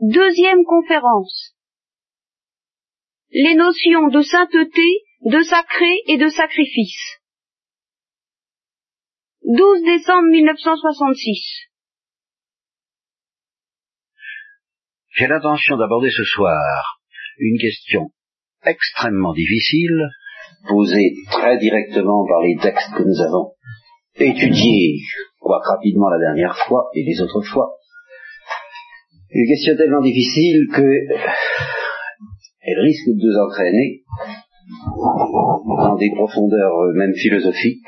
Deuxième conférence. Les notions de sainteté, de sacré et de sacrifice. 12 décembre 1966. J'ai l'intention d'aborder ce soir une question extrêmement difficile, posée très directement par les textes que nous avons étudiés, quoique rapidement la dernière fois et les autres fois. Une question tellement difficile que elle risque de nous entraîner dans des profondeurs même philosophiques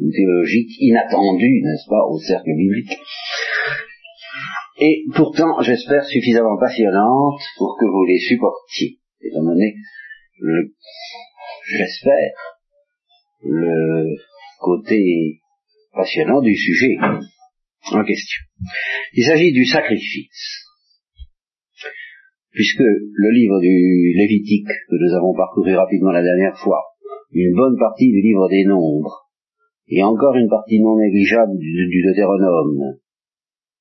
ou théologiques inattendues, n'est-ce pas, au cercle biblique et pourtant, j'espère, suffisamment passionnante pour que vous les supportiez, étant donné, le, j'espère, le côté passionnant du sujet en question. Il s'agit du sacrifice. Puisque le livre du Lévitique que nous avons parcouru rapidement la dernière fois, une bonne partie du livre des Nombres, et encore une partie non négligeable du, Deutéronome,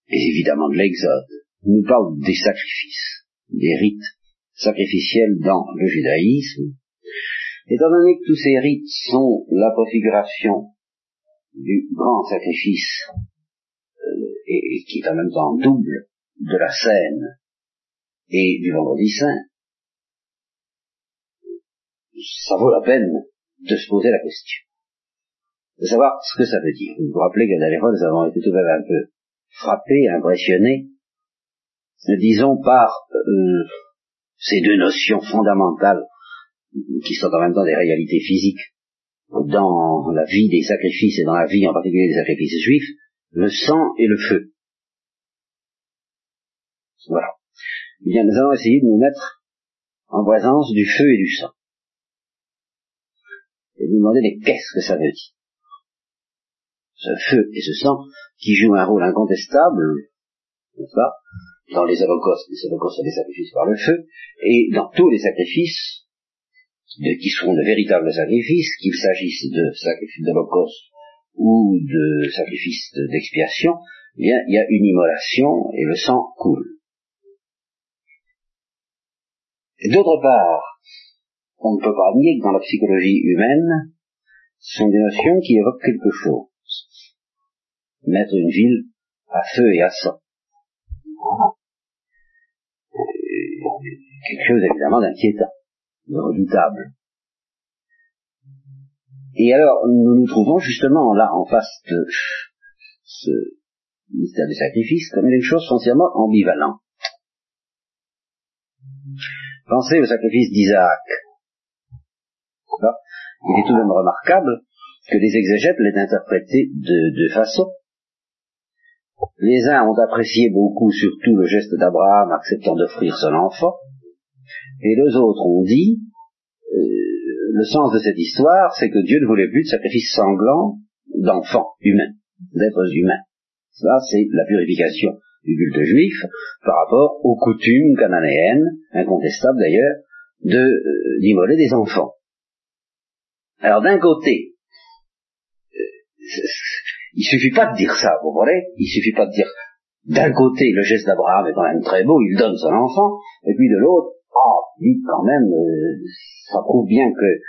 et évidemment de l'Exode, nous parle des sacrifices, des rites sacrificiels dans le judaïsme. Étant donné que tous ces rites sont la préfiguration du grand sacrifice, euh, et, qui est en même temps double de la scène et du vendredi saint, ça vaut la peine de se poser la question, de savoir ce que ça veut dire. Vous vous rappelez qu'à fois, nous avons été tout de même un peu frappé, impressionné, disons par euh, ces deux notions fondamentales qui sont en même temps des réalités physiques dans la vie des sacrifices et dans la vie en particulier des sacrifices juifs, le sang et le feu. Voilà. Eh bien, nous allons essayer de nous mettre en présence du feu et du sang. Et nous demander qu'est-ce que ça veut dire? Ce feu et ce sang qui jouent un rôle incontestable, n'est-ce pas, dans les holocaustes, les holocaustes sont des sacrifices par le feu, et dans tous les sacrifices, qui seront de véritables sacrifices, qu'il s'agisse de sacrifices d'holocauste ou de sacrifices d'expiation, eh bien, il y a une immolation et le sang coule. Et d'autre part, on ne peut pas nier que dans la psychologie humaine, ce sont des notions qui évoquent quelque chose mettre une ville à feu et à sang. Quelque chose évidemment d'inquiétant, de redoutable. Et alors, nous nous trouvons justement là en face de ce mystère du sacrifice comme quelque chose foncièrement ambivalent. Pensez au sacrifice d'Isaac. Il est tout de même remarquable que les exégètes l'aient interprété de deux façons. Les uns ont apprécié beaucoup surtout le geste d'Abraham acceptant d'offrir son enfant, et les autres ont dit, euh, le sens de cette histoire, c'est que Dieu ne voulait plus de sacrifice sanglant d'enfants humains, d'êtres humains. Ça, c'est la purification du culte juif par rapport aux coutumes cananéennes, incontestables d'ailleurs, de euh, d'immoler des enfants. Alors d'un côté, euh, il suffit pas de dire ça, vous voyez Il suffit pas de dire d'un côté le geste d'Abraham est quand même très beau, il donne son enfant, et puis de l'autre, ah, oh, dit quand même, euh, ça prouve bien que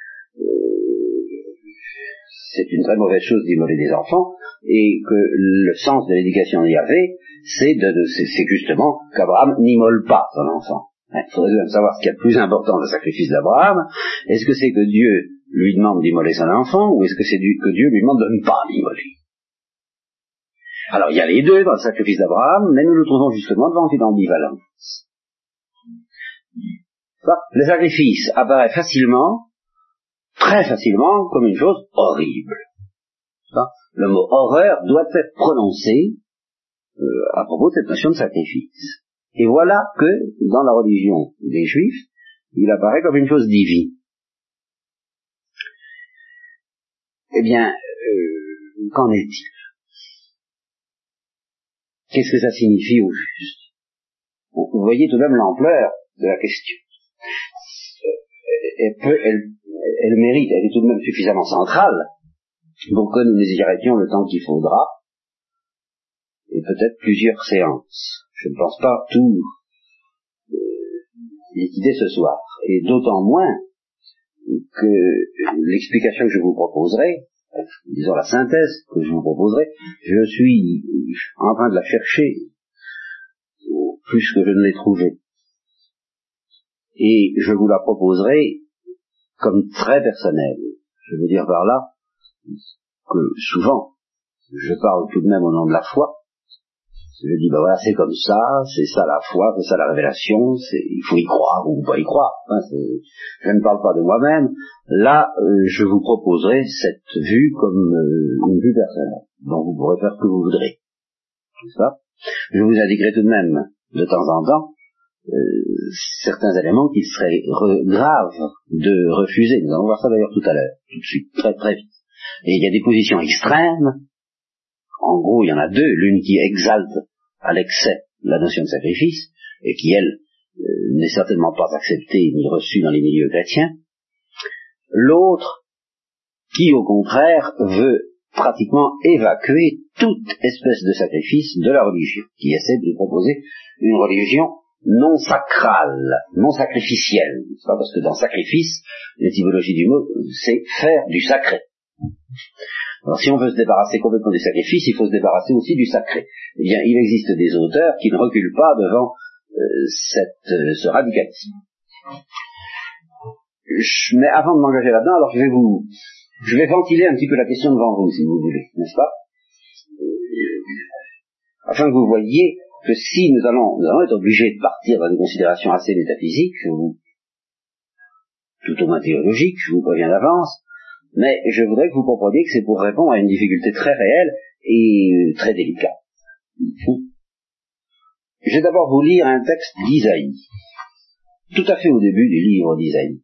c'est une très mauvaise chose d'immoler des enfants, et que le sens de l'éducation d'Yahvé, c'est justement qu'Abraham n'immole pas son enfant. Il faudrait même savoir ce qu'il y a plus important dans le sacrifice d'Abraham. Est-ce que c'est que Dieu lui demande d'immoler son enfant, ou est-ce que c'est que Dieu lui demande de ne pas l'immoler? Alors il y a les deux dans le sacrifice d'Abraham, mais nous nous trouvons justement devant une ambivalence. Le sacrifice apparaît facilement, très facilement, comme une chose horrible. Le mot horreur doit être prononcé à propos de cette notion de sacrifice. Et voilà que, dans la religion des Juifs, il apparaît comme une chose divine. Eh bien, euh, qu'en est-il? Qu'est-ce que ça signifie au juste? Vous voyez tout de même l'ampleur de la question. Elle, peut, elle, mérite, elle est tout de même suffisamment centrale pour que nous y arrêtions le temps qu'il faudra, peut-être plusieurs séances. Je ne pense pas tout liquider ce soir. Et d'autant moins que l'explication que je vous proposerai, disons la synthèse que je vous proposerai, je suis en train de la chercher plus que je ne l'ai trouvée. Et je vous la proposerai comme très personnelle. Je veux dire par là que souvent, je parle tout de même au nom de la foi, je dis, ben voilà, c'est comme ça, c'est ça la foi, c'est ça la révélation, il faut y croire ou pas y croire. Hein, je ne parle pas de moi-même. Là, euh, je vous proposerai cette vue comme euh, une vue personnelle, dont vous pourrez faire ce que vous voudrez. Ça je vous indiquerai tout de même, de temps en temps, euh, certains éléments qu'il serait grave de refuser. Nous allons voir ça d'ailleurs tout à l'heure, tout de suite, très très vite. Et il y a des positions extrêmes en gros, il y en a deux, l'une qui exalte à l'excès la notion de sacrifice, et qui, elle, euh, n'est certainement pas acceptée ni reçue dans les milieux chrétiens, l'autre qui, au contraire, veut pratiquement évacuer toute espèce de sacrifice de la religion, qui essaie de proposer une religion non sacrale, non sacrificielle. Pas parce que dans sacrifice, l'étymologie du mot, c'est faire du sacré. Alors si on veut se débarrasser complètement du sacrifice, il faut se débarrasser aussi du sacré. Eh bien, il existe des auteurs qui ne reculent pas devant euh, cette, euh, ce radicalisme. mais avant de m'engager là-dedans, alors je vais vous, je vais ventiler un petit peu la question devant vous, si vous voulez, n'est-ce pas? Euh, Afin que vous voyiez que si nous allons, nous allons être obligés de partir dans des considérations assez métaphysiques, tout au moins théologiques, je vous préviens d'avance, mais je voudrais que vous compreniez que c'est pour répondre à une difficulté très réelle et très délicate. Je vais d'abord vous lire un texte d'Isaïe, tout à fait au début du livre d'Isaïe.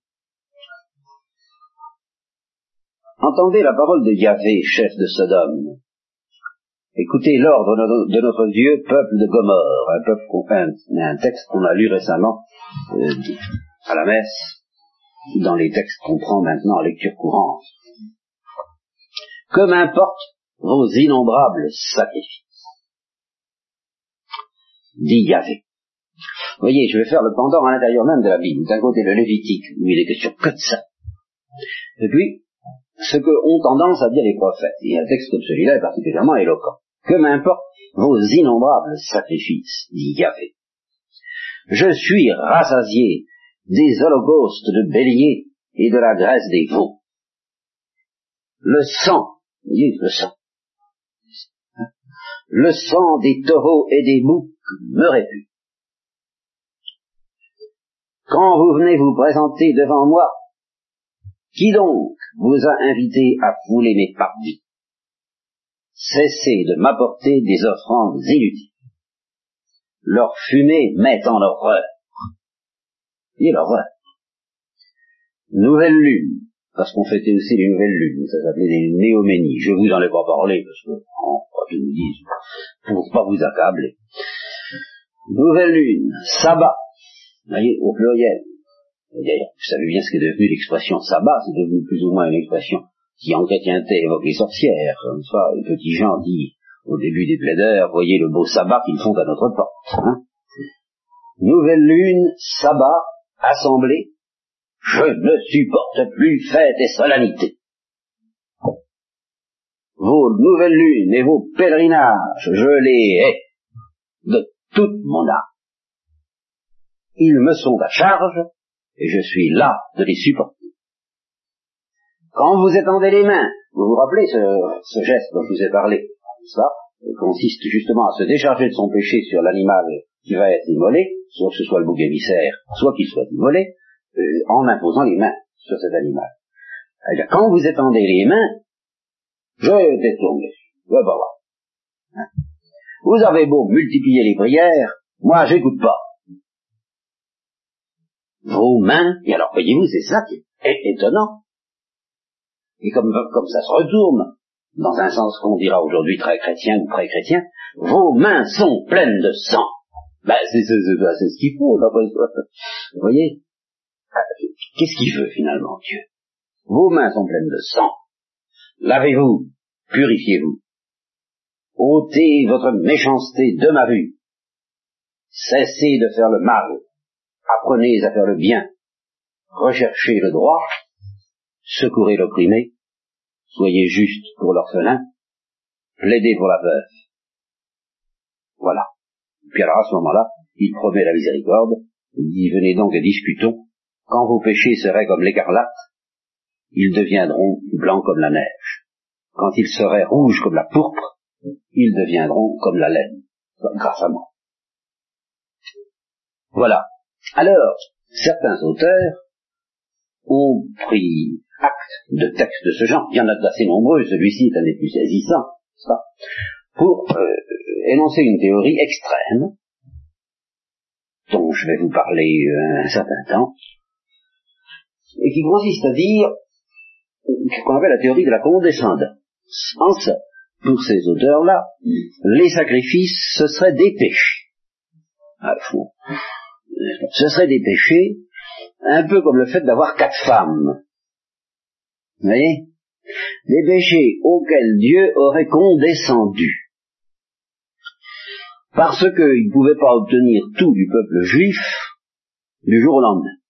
Entendez la parole de Yahvé, chef de Sodome. Écoutez l'ordre de notre Dieu, peuple de Gomorre, un peuple un texte qu'on a lu récemment euh, à la messe, dans les textes qu'on prend maintenant en lecture courante. Que m'importent vos innombrables sacrifices dit Yahvé. Voyez, je vais faire le pendant à l'intérieur même de la Bible. D'un côté le Lévitique, où il est question que de ça. Et puis, ce que ont tendance à dire les prophètes. Et un texte comme celui-là est particulièrement éloquent. Que m'importent vos innombrables sacrifices, dit Yahvé. Je suis rassasié des holocaustes de béliers et de la graisse des veaux. Le sang, le sang, le sang des taureaux et des boucs me répugne. Quand vous venez vous présenter devant moi, qui donc vous a invité à fouler mes parvis Cessez de m'apporter des offrandes inutiles. Leur fumée met en horreur et l'horreur. Nouvelle lune, parce qu'on fêtait aussi les nouvelles lunes, ça s'appelait les néoménies. Je vous en ai pas parlé, parce que, oh, je vous dis, pour pas vous accabler. Nouvelle lune, sabbat, vous voyez, au pluriel. Vous savez bien ce qu'est devenu l'expression sabbat, c'est devenu plus ou moins une expression qui en chrétienté évoque les sorcières, comme ça, les petits gens disent au début des plaideurs, voyez le beau sabbat qu'ils font à notre porte. Hein. Nouvelle lune, sabbat, assemblée, je ne supporte plus fêtes et solennités. Vos nouvelles lunes et vos pèlerinages, je les hais de toute mon âme. Ils me sont à charge et je suis là de les supporter. Quand vous étendez les mains, vous vous rappelez ce, geste dont je vous ai parlé, ça consiste justement à se décharger de son péché sur l'animal qui va être immolé, soit que ce soit le bouc émissaire, soit qu'il soit immolé, euh, en imposant les mains sur cet animal. -dire, quand vous étendez les mains, je détourne les bah. Vous avez beau multiplier les prières, moi j'écoute pas. Vos mains, et alors voyez-vous, c'est ça qui est étonnant. Et comme, comme ça se retourne, dans un sens qu'on dira aujourd'hui très chrétien ou très chrétien, vos mains sont pleines de sang. Ben, c'est ce qu'il faut, Vous voyez? Qu'est-ce qu'il veut finalement, Dieu? Vos mains sont pleines de sang. Lavez-vous, purifiez-vous. ôtez votre méchanceté de ma vue. Cessez de faire le mal. apprenez à faire le bien, recherchez le droit, secourez l'opprimé, soyez juste pour l'orphelin, plaidez pour la veuve. Voilà. Puis alors à ce moment-là, il promet la miséricorde, il dit venez donc et discutons, quand vos péchés seraient comme l'écarlate, ils deviendront blancs comme la neige. Quand ils seraient rouges comme la pourpre, ils deviendront comme la laine, grâce à moi. Voilà. Alors, certains auteurs ont pris acte de textes de ce genre, il y en a d'assez nombreux, celui-ci est un des plus saisissants, ça, pour euh, énoncer une théorie extrême, dont je vais vous parler euh, un certain temps, et qui consiste à dire qu'on appelle la théorie de la condescendance. En ça, pour ces auteurs-là, les sacrifices, ce seraient des péchés. Ah, fou. Ce seraient des péchés, un peu comme le fait d'avoir quatre femmes. Vous voyez? Des péchés auxquels Dieu aurait condescendu. Parce qu'il ne pouvait pas obtenir tout du peuple juif du jour au lendemain.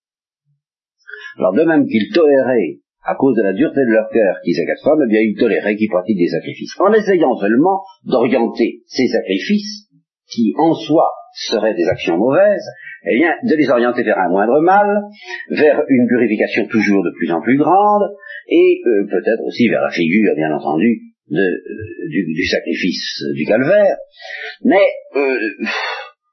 Alors de même qu'il tolérait, à cause de la dureté de leur cœur, qu'ils femmes, eh bien il tolérait qu'ils pratiquent des sacrifices. En essayant seulement d'orienter ces sacrifices, qui en soi seraient des actions mauvaises, eh bien, de les orienter vers un moindre mal, vers une purification toujours de plus en plus grande, et euh, peut-être aussi vers la figure, bien entendu, euh, du, sacrifice du calvaire. Mais euh,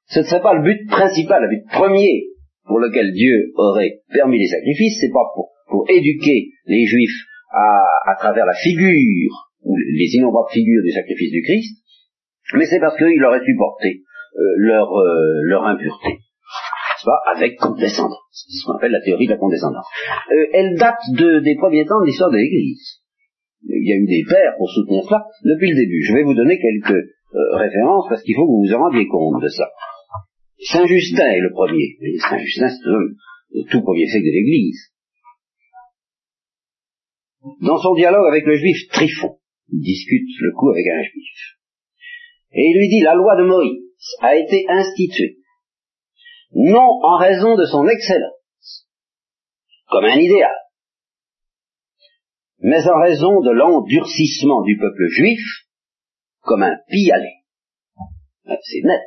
ce ne serait pas le but principal, le but premier pour lequel Dieu aurait permis les sacrifices, c'est pas pour, éduquer les Juifs à, travers la figure, ou les innombrables figures du sacrifice du Christ, mais c'est parce qu'il aurait supporté euh, leur, euh, leur impureté. Pas, avec condescendance. C'est ce qu'on appelle la théorie de la condescendance. Euh, elle date de, des premiers temps de l'histoire de l'Église. Il y a eu des pères pour soutenir cela depuis le début. Je vais vous donner quelques références parce qu'il faut que vous vous en rendiez compte de ça. Saint Justin est le premier. Saint Justin, c'est le tout premier siècle de l'Église. Dans son dialogue avec le juif Tryphon, il discute le coup avec un juif. Et il lui dit, la loi de Moïse a été instituée, non en raison de son excellence, comme un idéal, mais en raison de l'endurcissement du peuple juif, comme un pis-aller. C'est net.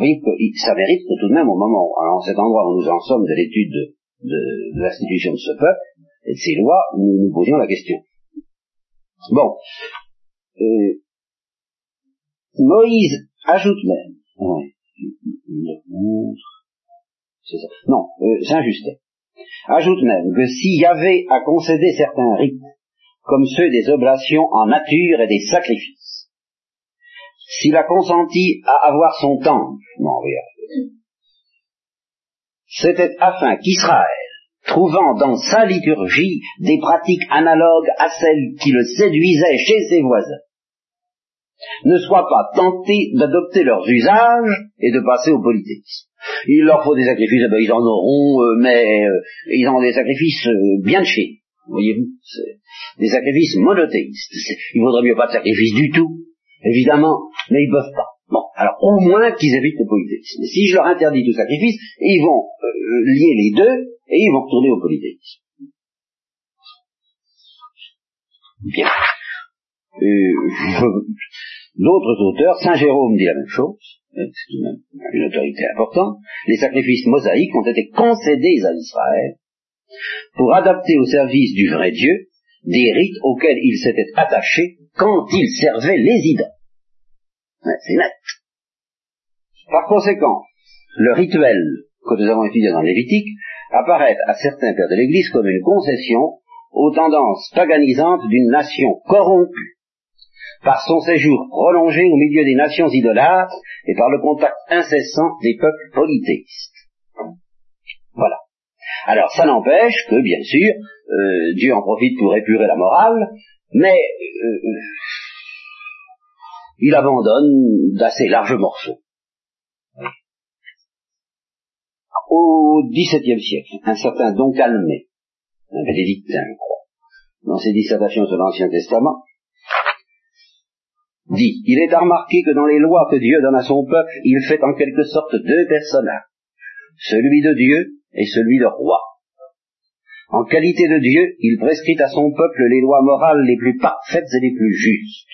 Voyez que ça mérite que tout de même, au moment, en cet endroit où nous en sommes de l'étude de, l'institution de ce peuple et de ses lois, nous nous posions la question. Bon. Euh, Moïse ajoute même, non, euh, Saint-Justin, ajoute même que s'il y avait à concéder certains rites, comme ceux des oblations en nature et des sacrifices, s'il a consenti à avoir son temple, c'était afin qu'Israël, trouvant dans sa liturgie des pratiques analogues à celles qui le séduisaient chez ses voisins, ne soit pas tenté d'adopter leurs usages et de passer au polythéisme. Il leur faut des sacrifices, eh ben, ils en auront, euh, mais euh, ils ont des sacrifices euh, bien de chez. Voyez-vous, des sacrifices monothéistes. Il vaudrait mieux pas de sacrifices du tout, évidemment, mais ils peuvent pas. Bon, alors au moins qu'ils évitent le polythéisme. Si je leur interdis tout sacrifice, ils vont euh, lier les deux et ils vont retourner au polythéisme. Bien. Euh, D'autres auteurs, Saint Jérôme dit la même chose, euh, c'est une autorité importante, les sacrifices mosaïques ont été concédés à Israël pour adapter au service du vrai Dieu des rites auxquels il s'était attaché quand il servait les idoles. c'est net. Par conséquent, le rituel que nous avons étudié dans Lévitique apparaît à certains pères de l'Église comme une concession aux tendances paganisantes d'une nation corrompue par son séjour prolongé au milieu des nations idolâtres et par le contact incessant des peuples polythéistes. Voilà. Alors ça n'empêche que, bien sûr, euh, Dieu en profite pour épurer la morale, mais euh, il abandonne d'assez larges morceaux. Au XVIIe siècle, un certain Don Calmet, un bénédictin, je crois, dans ses dissertations sur l'Ancien Testament, dit, il est à remarquer que dans les lois que Dieu donne à son peuple, il fait en quelque sorte deux personnages celui de Dieu et celui de roi. En qualité de Dieu, il prescrit à son peuple les lois morales les plus parfaites et les plus justes.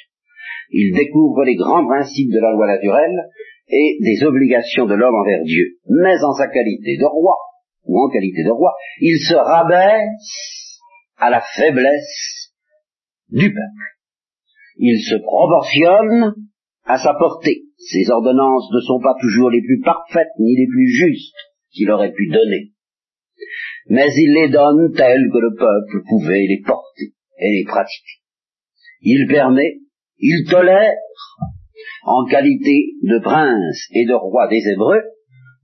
Il découvre les grands principes de la loi naturelle et des obligations de l'homme envers Dieu. Mais en sa qualité de roi, ou en qualité de roi, il se rabaisse à la faiblesse du peuple. Il se proportionne à sa portée. Ses ordonnances ne sont pas toujours les plus parfaites ni les plus justes qu'il aurait pu donner mais il les donne telles que le peuple pouvait les porter et les pratiquer. Il permet, il tolère, en qualité de prince et de roi des Hébreux,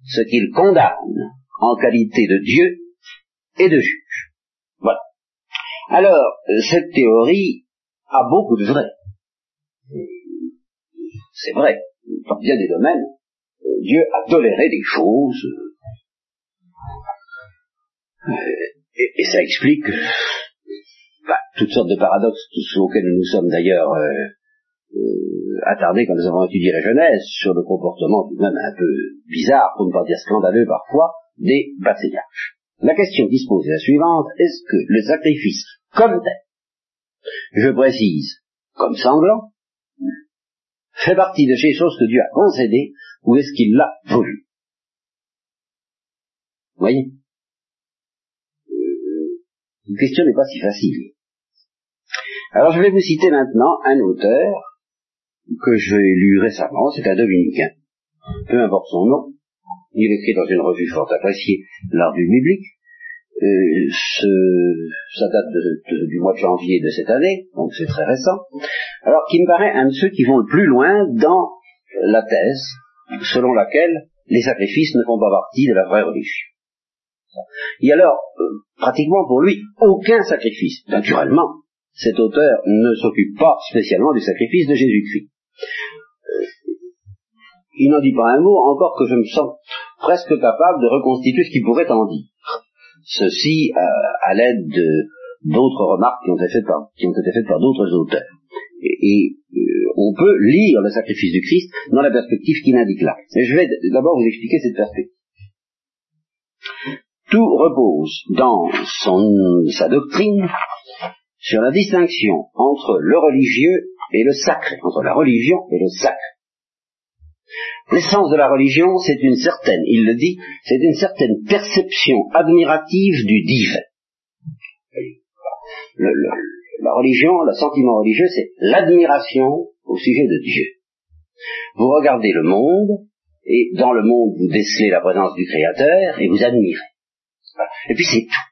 ce qu'il condamne en qualité de Dieu et de juge. Voilà. Alors, cette théorie a beaucoup de vrai. C'est vrai, dans bien des domaines, Dieu a toléré des choses et, ça explique bah, toutes sortes de paradoxes, tous auxquels nous sommes d'ailleurs euh, euh, attardés quand nous avons étudié la Genèse, sur le comportement tout de même un peu bizarre, pour ne pas dire scandaleux parfois, des bataillards. La question qui se pose est la suivante, est-ce que le sacrifice comme tel, je précise, comme sanglant, fait partie de ces choses que Dieu a concédées, ou est-ce qu'il l'a voulu? Vous voyez? La question n'est pas si facile. Alors je vais vous citer maintenant un auteur que j'ai lu récemment, c'est un dominicain. Peu importe son nom, il écrit dans une revue fort appréciée, L'Art du biblique. Euh, ça date du mois de janvier de cette année, donc c'est très récent. Alors qui me paraît un de ceux qui vont le plus loin dans la thèse selon laquelle les sacrifices ne font pas partie de la vraie religion. Et alors, euh, pratiquement pour lui, aucun sacrifice. Naturellement, cet auteur ne s'occupe pas spécialement du sacrifice de Jésus-Christ. Euh, il n'en dit pas un mot, encore que je me sens presque capable de reconstituer ce qu'il pourrait en dire. Ceci euh, à l'aide d'autres remarques qui ont été faites par, d'autres auteurs. Et, on peut lire le sacrifice du Christ dans la perspective qu'il indique là. Je vais d'abord vous expliquer cette perspective. Tout repose dans son, sa doctrine sur la distinction entre le religieux et le sacré, entre la religion et le sacré. L'essence de la religion, c'est une certaine, il le dit, c'est une certaine perception admirative du divin. la religion, le sentiment religieux, c'est l'admiration au sujet de Dieu. Vous regardez le monde, et dans le monde, vous décelez la présence du Créateur, et vous admirez. Et puis c'est tout.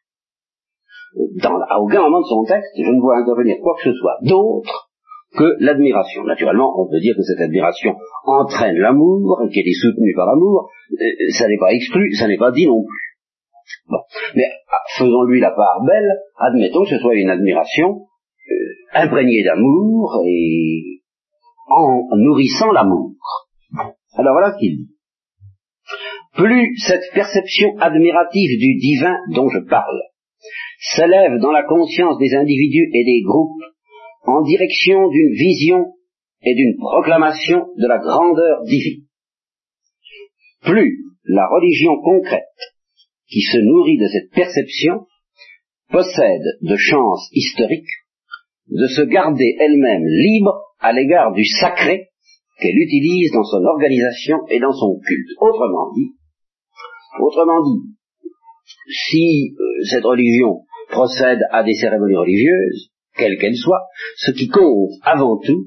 Dans, à aucun moment de son texte, je ne vois intervenir quoi que ce soit d'autre que l'admiration. Naturellement, on peut dire que cette admiration entraîne l'amour, qu'elle est soutenue par l'amour, euh, ça n'est pas exclu, ça n'est pas dit non plus. Bon. Mais ah, faisons-lui la part belle, admettons que ce soit une admiration euh, imprégnée d'amour et en nourrissant l'amour. Alors voilà ce qu'il dit plus cette perception admirative du divin dont je parle s'élève dans la conscience des individus et des groupes en direction d'une vision et d'une proclamation de la grandeur divine. Plus la religion concrète, qui se nourrit de cette perception, possède de chances historiques de se garder elle-même libre à l'égard du sacré qu'elle utilise dans son organisation et dans son culte. Autrement dit, autrement dit, si euh, cette religion procède à des cérémonies religieuses, quelles qu'elles soient, ce qui compte avant tout,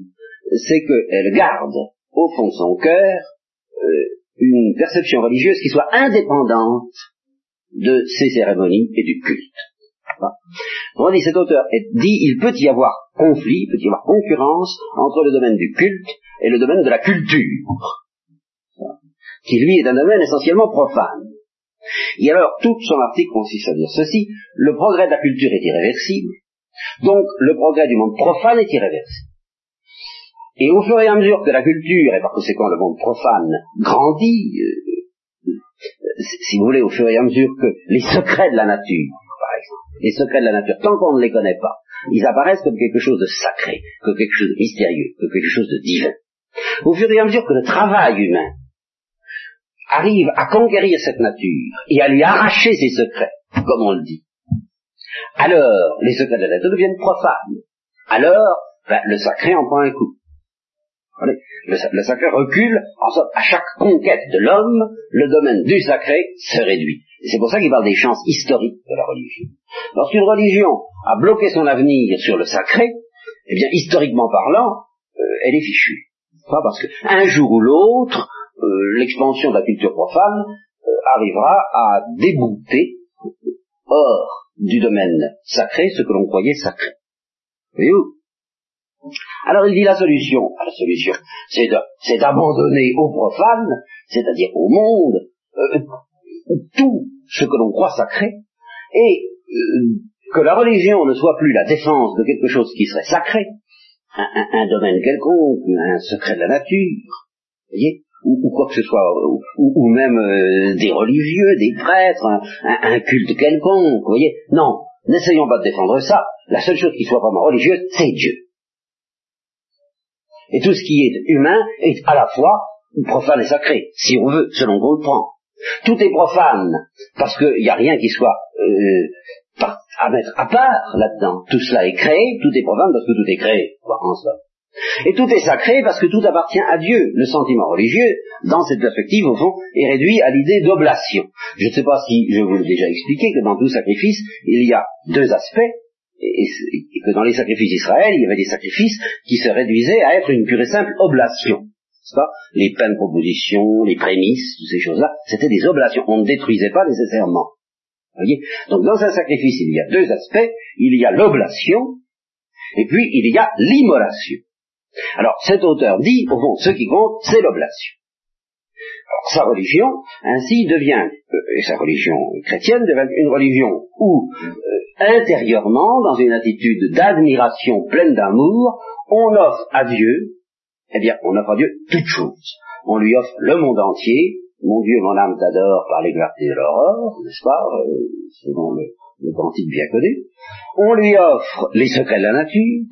c'est qu'elle garde au fond de son cœur euh, une perception religieuse qui soit indépendante de ces cérémonies et du culte. On dit, cet auteur dit, il peut y avoir conflit, il peut y avoir concurrence entre le domaine du culte et le domaine de la culture, qui lui est un domaine essentiellement profane. Et alors, tout son article consiste à dire ceci, le progrès de la culture est irréversible, donc le progrès du monde profane est irréversible. Et au fur et à mesure que la culture, et par conséquent le monde profane, grandit, euh, si vous voulez, au fur et à mesure que les secrets de la nature, par exemple, les secrets de la nature, tant qu'on ne les connaît pas, ils apparaissent comme quelque chose de sacré, comme quelque chose de mystérieux, comme quelque chose de divin. Au fur et à mesure que le travail humain arrive à conquérir cette nature et à lui arracher ses secrets, comme on le dit, alors les secrets de la nature deviennent profanes. Alors, ben, le sacré en prend un coup. Le, sacré recule, en sorte, à chaque conquête de l'homme, le domaine du sacré se réduit. C'est pour ça qu'il parle des chances historiques de la religion. Lorsqu'une religion a bloqué son avenir sur le sacré, eh bien, historiquement parlant, euh, elle est fichue. Pas parce qu'un jour ou l'autre, l'expansion de la culture profane euh, arrivera à débouter hors du domaine sacré ce que l'on croyait sacré. Voyez-vous? Alors il dit la solution. Ah, la solution, c'est d'abandonner au profane, c'est-à-dire au monde, euh, tout ce que l'on croit sacré, et euh, que la religion ne soit plus la défense de quelque chose qui serait sacré, un, domaine quelconque, un secret de la nature, voyez, ou, quoi que ce soit, ou, même euh, des religieux, des prêtres, un, culte quelconque, vous voyez. Non, n'essayons pas de défendre ça. La seule chose qui soit vraiment religieuse, c'est Dieu. Et tout ce qui est humain est à la fois profane et sacré, si on veut, selon qu'on le prend. Tout est profane, parce qu'il n'y a rien qui soit euh, à mettre à part là-dedans. Tout cela est créé, tout est profane parce que tout est créé, en somme. Et tout est sacré parce que tout appartient à Dieu. Le sentiment religieux, dans cette perspective, au fond, est réduit à l'idée d'oblation. Je ne sais pas si je vous l'ai déjà expliqué que dans tout sacrifice, il y a deux aspects et, que dans les sacrifices d'Israël, il y avait des sacrifices qui se réduisaient à être une pure et simple oblation. Pas? Les peines propositions, les prémices, toutes ces choses-là, c'était des oblations. On ne détruisait pas nécessairement. Voyez? Donc dans un sacrifice, il y a deux aspects. Il y a l'oblation, et puis il y a l'immolation. Alors cet auteur dit, au fond, ce qui compte, c'est l'oblation. Sa religion, ainsi, devient, euh, et sa religion chrétienne devient une religion où euh, intérieurement, dans une attitude d'admiration pleine d'amour, on offre à Dieu, eh bien, on offre à Dieu toutes choses. On lui offre le monde entier, mon Dieu, mon âme t'adore par les de l'aurore, n'est-ce pas, euh, selon le, le bien connu. On lui offre les secrets de la nature,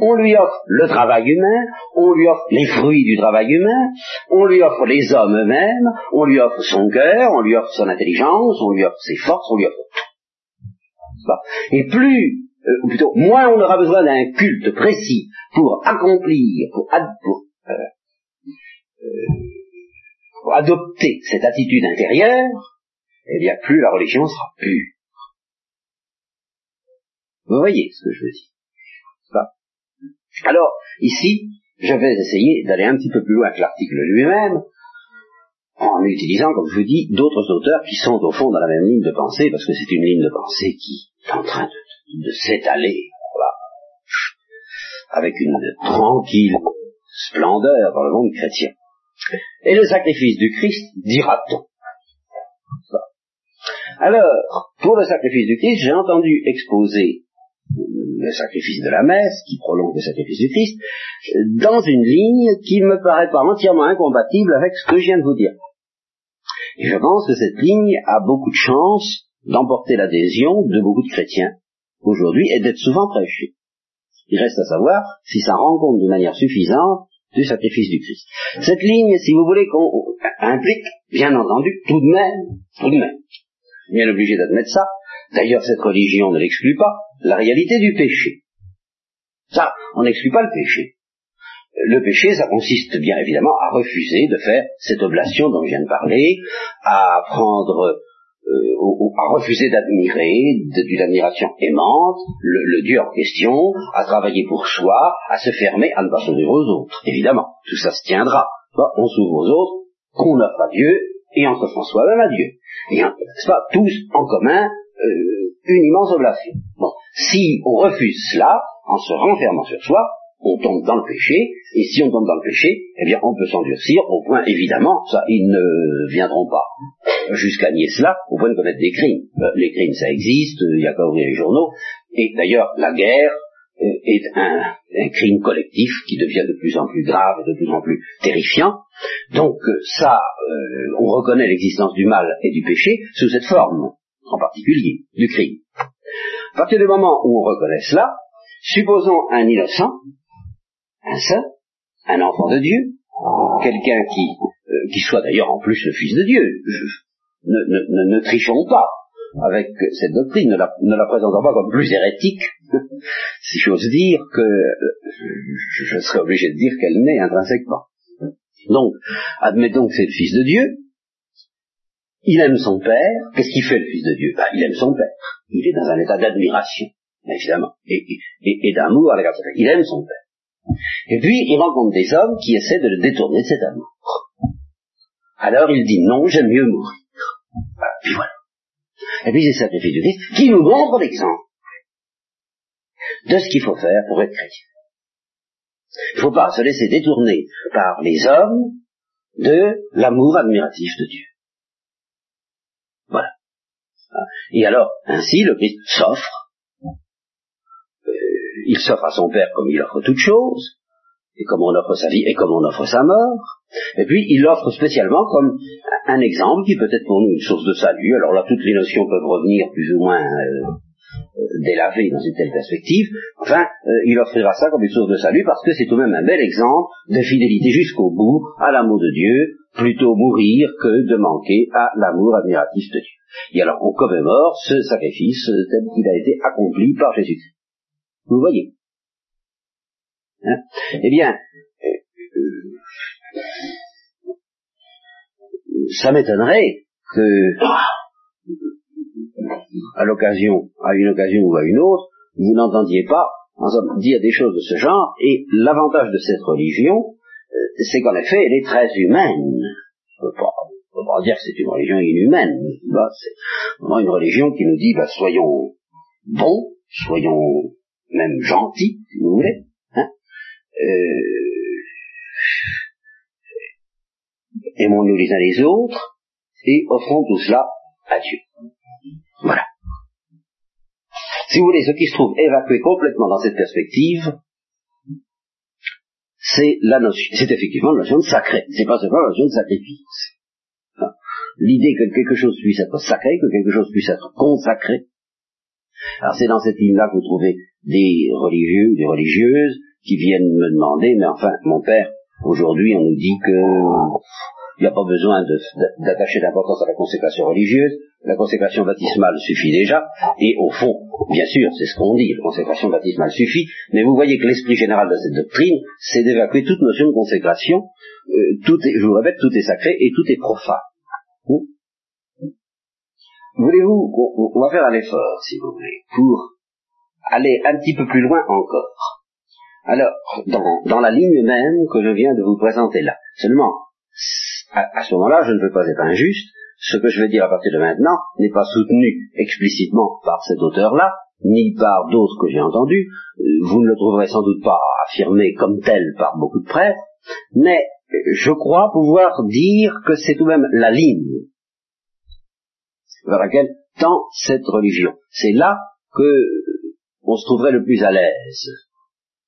on lui offre le travail humain, on lui offre les fruits du travail humain, on lui offre les hommes eux-mêmes, on lui offre son cœur, on lui offre son intelligence, on lui offre ses forces, on lui offre tout. Et plus, euh, ou plutôt, moins on aura besoin d'un culte précis pour accomplir, pour, euh, euh, adopter cette attitude intérieure, eh bien plus la religion sera pure. Vous voyez ce que je veux dire Alors, ici, je vais essayer d'aller un petit peu plus loin que l'article lui-même, en utilisant, comme je vous dis, d'autres auteurs qui sont au fond dans la même ligne de pensée, parce que c'est une ligne de pensée qui est en train de, s'étaler, voilà, avec une tranquille splendeur dans le monde chrétien. Et le sacrifice du Christ, dira-t-on. Alors, pour le sacrifice du Christ, j'ai entendu exposer le sacrifice de la messe, qui prolonge le sacrifice du Christ, dans une ligne qui ne me paraît pas entièrement incompatible avec ce que je viens de vous dire. Et je pense que cette ligne a beaucoup de chance d'emporter l'adhésion de beaucoup de chrétiens aujourd'hui et d'être souvent prêchée. Il reste à savoir si ça rend compte de manière suffisante du sacrifice du Christ. Cette ligne, si vous voulez, implique, bien entendu, tout de même, tout de même, bien obligé d'admettre ça, d'ailleurs cette religion ne l'exclut pas, la réalité du péché. Ça, on n'exclut pas le péché le péché, ça consiste bien évidemment à refuser de faire cette oblation dont je viens de parler, à prendre, euh, à refuser d'admirer, d'une admiration aimante, le, Dieu en question, à travailler pour soi, à se fermer, à ne pas s'ouvrir aux autres. Évidemment, tout ça se tiendra. on s'ouvre aux autres, qu'on offre à Dieu, et en s'offrant soi-même à Dieu. Et pas, tous en commun, euh, une immense oblation. Bon, si on refuse cela, en se renfermant sur soi, on tombe dans le péché, et si on tombe dans le péché, eh bien on peut s'endurcir au point, évidemment, ça, ils ne viendront pas jusqu'à nier cela, au point de commettre des crimes. Euh, les crimes, ça existe, il n'y a qu'à ouvrir les journaux, et d'ailleurs, la guerre euh, est un, crime collectif qui devient de plus en plus grave, de plus en plus terrifiant. Donc euh, ça, on reconnaît l'existence du mal et du péché sous cette forme, en particulier, du crime. À partir du moment où on reconnaît cela, supposons un innocent un saint, un enfant de Dieu, quelqu'un qui euh, qui soit d'ailleurs en plus le Fils de Dieu. ne, ne, ne, trichons pas avec cette doctrine, ne la, ne la présentons pas comme plus hérétique, si j'ose dire, que je, je serais obligé de dire qu'elle n'est intrinsèquement. Donc, admettons que c'est le Fils de Dieu, il aime son Père, qu'est-ce qu'il fait le Fils de Dieu? Ben, Il aime son Père, il est dans un état d'admiration, évidemment, et, d'amour à l'égard de son Père, il aime son Père. Et puis, il rencontre des hommes qui essaient de le détourner de cet amour. Alors il dit non, j'aime mieux mourir. Voilà, puis voilà. Et puis c'est sacrifice du Christ qui nous montre l'exemple de ce qu'il faut faire pour être chrétien. Il ne faut pas se laisser détourner par les hommes de l'amour admiratif de Dieu. Et alors, ainsi, le Christ s'offre. Euh, il s'offre à son Père comme il offre toute chose, et comme on offre sa vie, et comme on offre sa mort. Et puis, il l'offre spécialement comme un exemple qui peut être pour nous une source de salut. Alors là, toutes les notions peuvent revenir plus ou moins euh, euh, dans une telle perspective, enfin, euh, il offrira ça comme une source de salut parce que c'est tout de même un bel exemple de fidélité jusqu'au bout à l'amour de Dieu, plutôt mourir que de manquer à l'amour admiratif de Dieu. Et alors on commémore ce sacrifice tel qu'il a été accompli par Jésus. Vous voyez hein? Eh bien, euh, ça m'étonnerait que à l'occasion, à une occasion ou à une autre, vous n'entendiez pas dire des choses de ce genre, et l'avantage de cette religion, euh, c'est qu'en effet, elle est très humaine. Dire que c'est une religion inhumaine. c'est vraiment une religion qui nous dit, bah, soyons bons, soyons même gentils, si vous voulez. Hein euh, aimons-nous les uns les autres, et offrons tout cela à Dieu. Voilà. Si vous voulez, ce qui se trouve évacué complètement dans cette perspective, c'est la notion, c'est effectivement la notion de sacré. C'est pas seulement la notion de sacrifice. L'idée que quelque chose puisse être sacré, que quelque chose puisse être consacré. Alors c'est dans cette ligne-là que vous trouvez des religieux, des religieuses qui viennent me demander, mais enfin, mon père, aujourd'hui on nous dit que il n'y a pas besoin d'attacher d'importance à la consécration religieuse, la consécration baptismale suffit déjà, et au fond, bien sûr, c'est ce qu'on dit, la consécration baptismale suffit, mais vous voyez que l'esprit général de cette doctrine, c'est d'évacuer toute notion de consécration, euh, tout est, je vous répète, tout est sacré et tout est profane. Voulez-vous, on, va faire un effort, si vous voulez, pour aller un petit peu plus loin encore. Alors, dans, la ligne même que je viens de vous présenter là, seulement, à, ce moment-là, je ne veux pas être injuste. Ce que je vais dire à partir de maintenant n'est pas soutenu explicitement par cet auteur-là, ni par d'autres que j'ai entendus. Euh, vous ne le trouverez sans doute pas affirmé comme tel par beaucoup de prêtres, mais je crois pouvoir dire que c'est tout de même la ligne vers laquelle tend cette religion. C'est là que on se trouverait le plus à l'aise,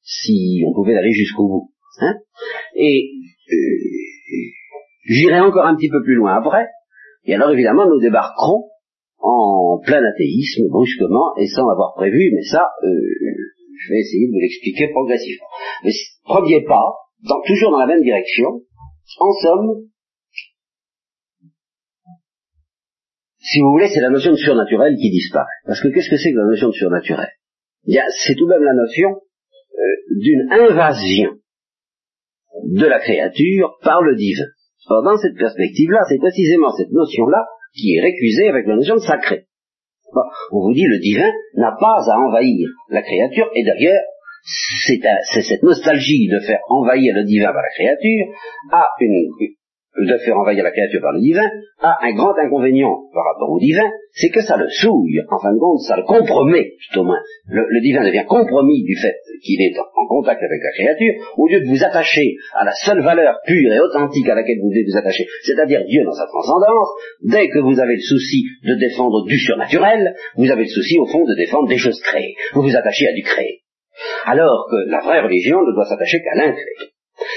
si on pouvait aller jusqu'au bout. Hein Et euh, J'irai encore un petit peu plus loin après, et alors évidemment nous débarquerons en plein athéisme, brusquement, et sans l'avoir prévu, mais ça, euh, je vais essayer de l'expliquer progressivement. Mais premier pas, toujours dans la même direction, en somme, si vous voulez, c'est la notion de surnaturel qui disparaît. Parce que qu'est-ce que c'est que la notion de surnaturel? C'est tout de même la notion euh, d'une invasion de la créature par le divin. Dans cette perspective-là, c'est précisément cette notion-là qui est récusée avec la notion de sacré. on vous dit le divin n'a pas à envahir la créature, et d'ailleurs, c'est cette nostalgie de faire envahir le divin par la créature une, de faire envahir la créature par le divin, a un grand inconvénient par rapport au divin, c'est que ça le souille, en fin de compte, ça le compromet, tout au moins. Le, divin devient compromis du fait qu'il est en, contact avec la créature, au lieu de vous attacher à la seule valeur pure et authentique à laquelle vous devez vous attacher, c'est-à-dire Dieu dans sa transcendance, dès que vous avez le souci de défendre du surnaturel, vous avez le souci, au fond, de défendre des choses créées. Vous vous attachez à du créé. Alors que la vraie religion ne doit s'attacher qu'à l'incréé.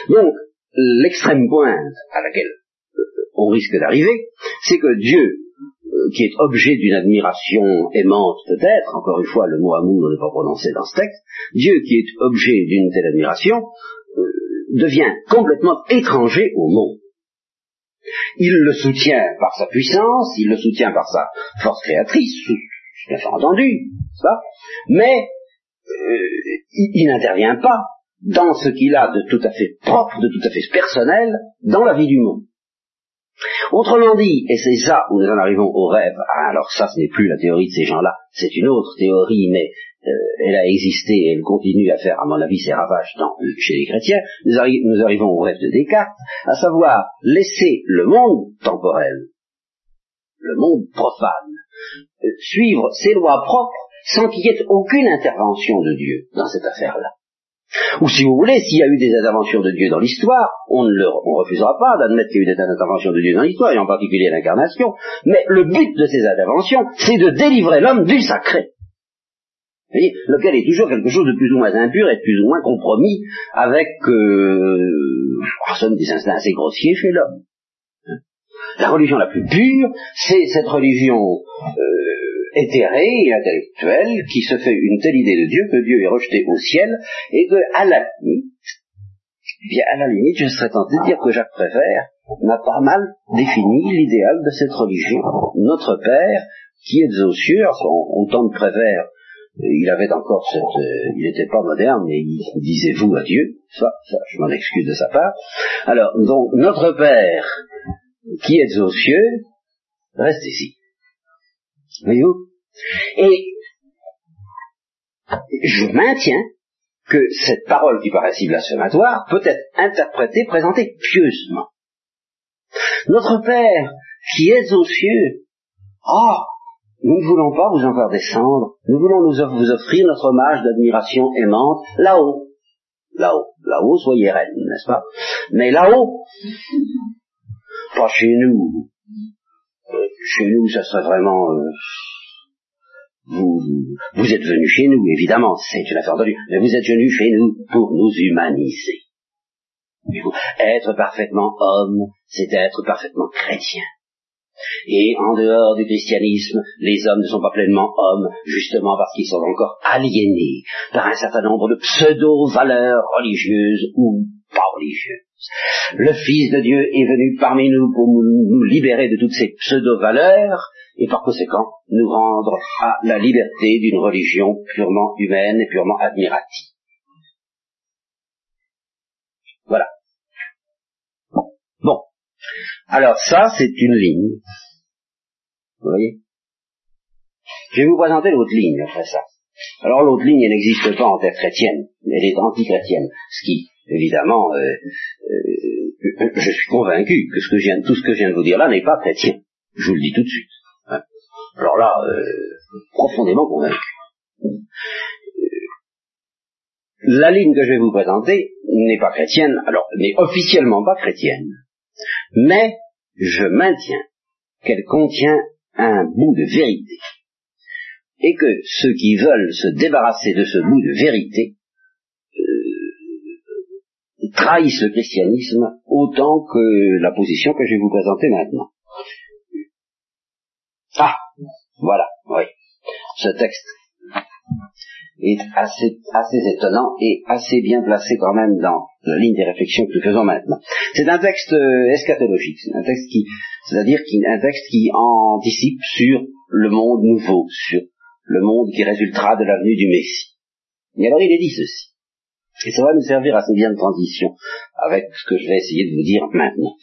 Donc, l'extrême pointe à laquelle euh, on risque d'arriver, c'est que Dieu, euh, qui est objet d'une admiration aimante peut-être, encore une fois le mot amour n'est pas prononcé dans ce texte, Dieu qui est objet d'une telle admiration, euh, devient complètement étranger au monde. Il le soutient par sa puissance, il le soutient par sa force créatrice, bien entendu, ça, mais euh, il, n'intervient pas dans ce qu'il a de tout à fait propre, de tout à fait personnel dans la vie du monde. Autrement dit, et c'est ça où nous en arrivons au rêve, ah, alors ça ce n'est plus la théorie de ces gens-là, c'est une autre théorie, mais euh, elle a existé et elle continue à faire, à mon avis, ses ravages chez les chrétiens, nous, nous arrivons au rêve de Descartes, à savoir laisser le monde temporel, le monde profane, euh, suivre ses lois propres sans qu'il y ait aucune intervention de Dieu dans cette affaire-là. Ou si vous voulez, s'il y a eu des interventions de Dieu dans l'histoire, on ne refusera pas d'admettre qu'il y a eu des interventions de Dieu dans l'histoire, et en particulier l'incarnation, mais le but de ces interventions, c'est de délivrer l'homme du sacré. Lequel est toujours quelque chose de plus ou moins impur et de plus ou moins compromis avec euh, somme des instincts assez grossiers chez l'homme. La religion la plus pure, c'est cette religion euh, éthérée et intellectuelle qui se fait une telle idée de Dieu que Dieu est rejeté au ciel et que, à la limite, eh bien, à la limite, je serais tenté de dire que Jacques Prévert m'a pas mal défini l'idéal de cette religion. Notre Père, qui est aux cieux, au temps de Prévert, il avait encore cette, euh, il n'était pas moderne, mais il disait vous à Dieu, ça, ça, je m'en excuse de sa part. Alors, donc, notre Père, qui êtes aux cieux, reste ici. Voyez-vous Et je maintiens que cette parole qui paraît si blasphématoire peut être interprétée, présentée pieusement. Notre Père, qui êtes aux cieux, ah, nous ne voulons pas vous en faire descendre, nous voulons vous offrir notre hommage d'admiration aimante là-haut. Là-haut, là-haut, soyez reine, n'est-ce pas? Mais là-haut, pas chez nous. Euh, chez nous, ça serait vraiment... Euh, vous, vous êtes venus chez nous, évidemment, c'est une affaire de Dieu, mais vous êtes venus chez nous pour nous humaniser. Être parfaitement homme, c'est être parfaitement chrétien. Et en dehors du christianisme, les hommes ne sont pas pleinement hommes, justement parce qu'ils sont encore aliénés par un certain nombre de pseudo-valeurs religieuses ou pas religieuses. Le Fils de Dieu est venu parmi nous pour nous libérer de toutes ces pseudo-valeurs et par conséquent nous rendre à la liberté d'une religion purement humaine et purement admirative. Voilà. Bon. Alors ça, c'est une ligne. Vous voyez? Je vais vous présenter l'autre ligne après ça. Alors l'autre ligne, elle n'existe pas en terre chrétienne, elle est anti-chrétienne, ce qui, évidemment, euh, euh, je suis convaincu que, tout ce que je viens de vous dire là n'est pas chrétien. Je vous le dis tout de suite. Hein. Alors là, euh, profondément convaincu. La ligne que je vais vous présenter n'est pas chrétienne, alors n'est officiellement pas chrétienne mais je maintiens qu'elle contient un bout de vérité, et que ceux qui veulent se débarrasser de ce bout de vérité euh, trahissent le christianisme autant que la position que je vais vous présenter maintenant. Ah, voilà, oui, ce texte est assez, assez étonnant et assez bien placé quand même dans la ligne des réflexions que nous faisons maintenant. C'est un texte euh, eschatologique, c'est un texte qui, c'est-à-dire un texte qui anticipe sur le monde nouveau, sur le monde qui résultera de l'avenue du Messie. Et alors il est dit ceci. Et ça va nous servir assez bien de transition avec ce que je vais essayer de vous dire maintenant.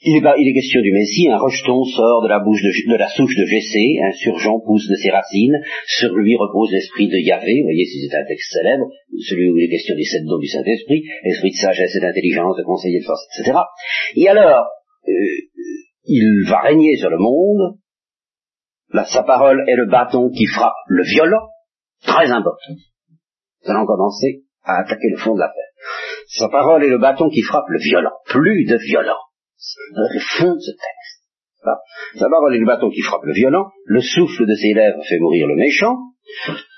Il est, question du Messie, un rejeton sort de la bouche de, la souche de Jessé, un surgeon pousse de ses racines, sur lui repose l'esprit de Yahvé, vous voyez si c'est un texte célèbre, celui où il est question des sept dons du Saint-Esprit, esprit de sagesse et d'intelligence, de conseil et de force, etc. Et alors, euh, il va régner sur le monde, là, sa parole est le bâton qui frappe le violent, très important. Nous allons commencer à attaquer le fond de la paix. Sa parole est le bâton qui frappe le violent, plus de violent le fond de ce texte. Sa parole est le bâton qui frappe le violent, le souffle de ses lèvres fait mourir le méchant,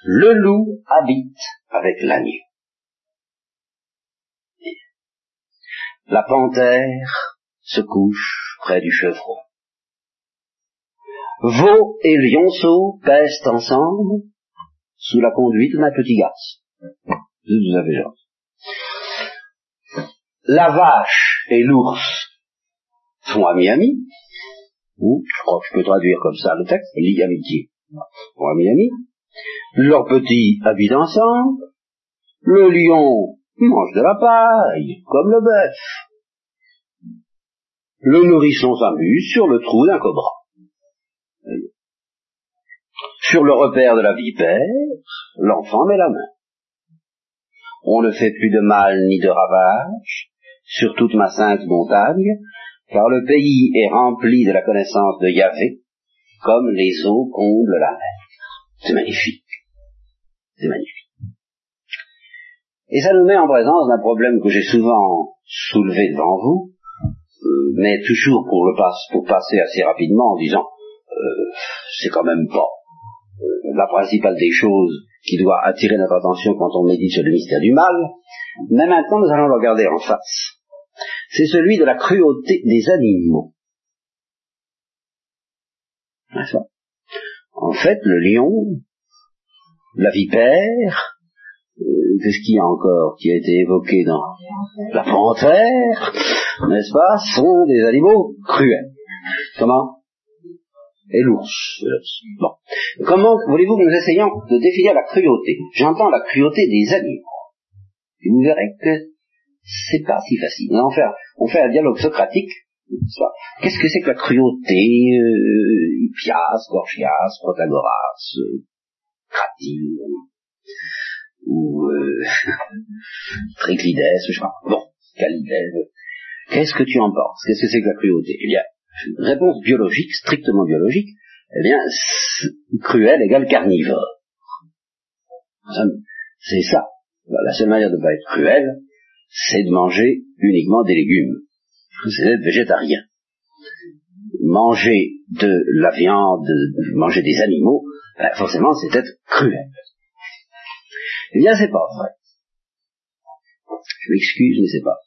le loup habite avec l'agneau. La panthère se couche près du chevreau. Veau et lionceau pèsent ensemble sous la conduite d'un petit garçon. Genre. La vache et l'ours sont amis-amis, ou je crois que je peux traduire comme ça le texte, ligue amitié, sont amis-amis, leurs petits habitent ensemble, le lion mange de la paille, comme le bœuf, le nourrisson s'amuse sur le trou d'un cobra. Sur le repère de la vipère, l'enfant met la main. On ne fait plus de mal ni de ravage sur toute ma sainte montagne, car le pays est rempli de la connaissance de Yahvé, comme les eaux comblent la mer. C'est magnifique. C'est magnifique. Et ça nous met en présence d'un problème que j'ai souvent soulevé devant vous, euh, mais toujours pour le passe, pour passer assez rapidement en disant, euh, c'est quand même pas la principale des choses qui doit attirer notre attention quand on médite sur le mystère du mal, mais maintenant nous allons le regarder en face. C'est celui de la cruauté des animaux. En fait, le lion, la vipère, euh, qu'est-ce qu'il y a encore qui a été évoqué dans la panthère, n'est-ce pas, sont des animaux cruels. Comment? Et l'ours. Bon. Comment voulez-vous que nous essayions de définir la cruauté? J'entends la cruauté des animaux. Et vous verrez que c'est pas si facile. On fait, un dialogue socratique. Qu'est-ce que c'est que la cruauté? Euh, Hippias, Gorgias, Protagoras, euh, ou euh, Triclides, je sais pas. Bon, Calidève. Qu'est-ce que tu en penses? Qu'est-ce que c'est que la cruauté? Eh bien, réponse biologique, strictement biologique, eh bien, cruel égale carnivore. C'est ça. La seule manière de ne pas être cruel, c'est de manger uniquement des légumes. C'est d'être végétarien. Manger de la viande, manger des animaux, ben, forcément, c'est être cruel. Eh bien, c'est pas vrai. Je m'excuse, mais c'est pas.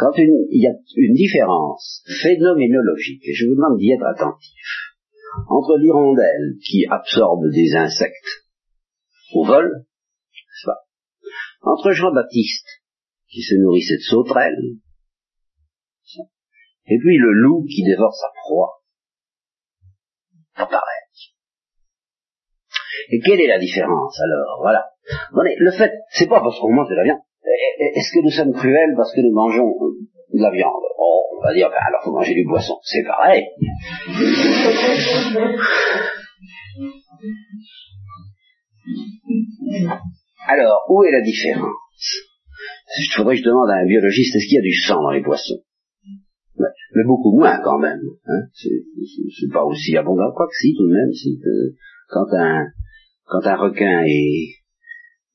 Quand il y a une différence phénoménologique, et je vous demande d'y être attentif, entre l'hirondelle qui absorbe des insectes au vol, entre Jean-Baptiste qui se nourrissait de sauterelles, et puis le loup qui dévore sa proie. Pareil. Et quelle est la différence alors? Voilà. le fait, c'est pas parce qu'on mange de la viande est-ce que nous sommes cruels parce que nous mangeons de la viande? Oh, on va dire, ben alors faut manger du poisson. C'est pareil. Alors, où est la différence? Je faudrait que je demande à un biologiste, est-ce qu'il y a du sang dans les poissons? Mais, beaucoup moins quand même. Hein c'est pas aussi abondant, quoi que si, tout de même, si, quand un quand un requin est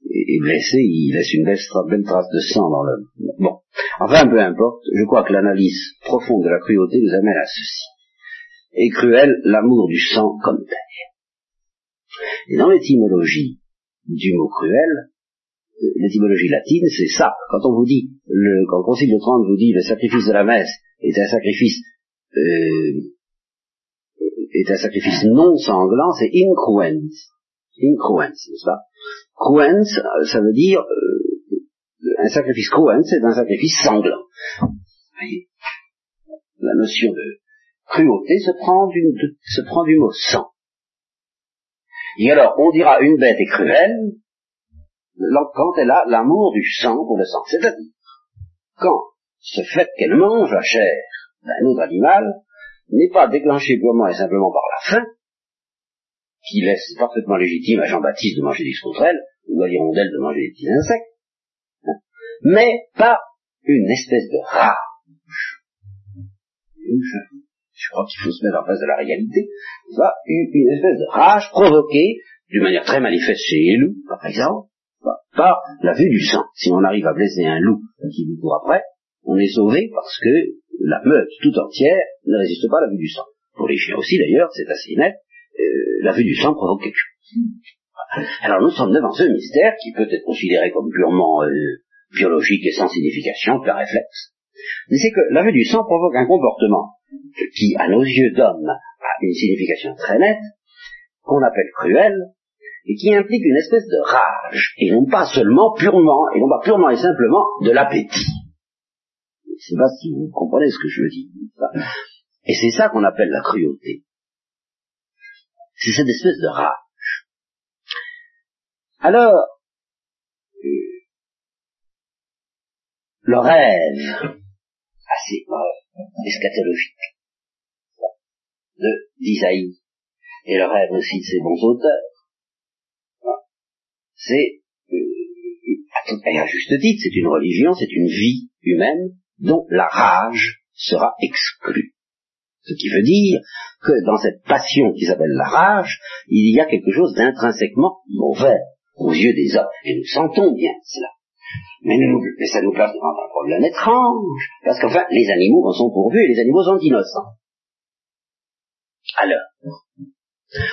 est blessé, il laisse une belle, trace de sang dans le... Bon. Enfin, peu importe, je crois que l'analyse profonde de la cruauté nous amène à ceci. Et cruel, l'amour du sang comme tel. Et dans l'étymologie du mot cruel, l'étymologie latine, c'est ça. Quand on vous dit, le, quand le Concile de Trente vous dit le sacrifice de la messe est un sacrifice euh, est un sacrifice non sanglant, c'est incruens. Incruens, n'est-ce pas? Cruens, ça veut dire euh, un sacrifice cruens, c'est un sacrifice sanglant. voyez? La notion de cruauté se prend, du, se prend du mot sang. Et alors, on dira une bête est cruelle quand elle a l'amour du sang pour le sang. C'est-à-dire, quand ce fait qu'elle mange la chair d'un autre animal n'est pas déclenché purement et simplement par la faim, qui laisse parfaitement légitime à Jean-Baptiste de manger des sauterelles, ou à l'hirondelle de manger des petits insectes, hein, mais pas une espèce de rage. Je crois qu'il faut se mettre en face de la réalité. Ça, une, espèce de rage provoquée, d'une manière très manifeste chez les loups, par exemple, par la vue du sang. Si on arrive à blesser un loup qui vous court après, on est sauvé parce que la meute tout entière ne résiste pas à la vue du sang. Pour les chiens aussi d'ailleurs, c'est assez net, euh, la vue du sang provoque quelque chose. Alors nous sommes devant ce mystère qui peut être considéré comme purement euh, biologique et sans signification, qu'un réflexe. Mais c'est que la vue du sang provoque un comportement qui, à nos yeux d'hommes, a une signification très nette, qu'on appelle cruel, et qui implique une espèce de rage, et non pas seulement purement, et non pas purement et simplement de l'appétit. Je ne sais pas si vous comprenez ce que je dire. Et c'est ça qu'on appelle la cruauté. C'est cette espèce de rage. Alors, euh, le rêve, assez eschatologique, de d'Isaïe, et le rêve aussi de ses bons auteurs, c'est, euh, et à juste titre, c'est une religion, c'est une vie humaine dont la rage sera exclue. Ce qui veut dire que dans cette passion qui s'appelle la rage, il y a quelque chose d'intrinsèquement mauvais aux yeux des hommes. Et nous sentons bien cela. Mais, ça nous place devant un problème étrange, parce qu'enfin, les animaux en sont pourvus et les animaux sont innocents. Alors,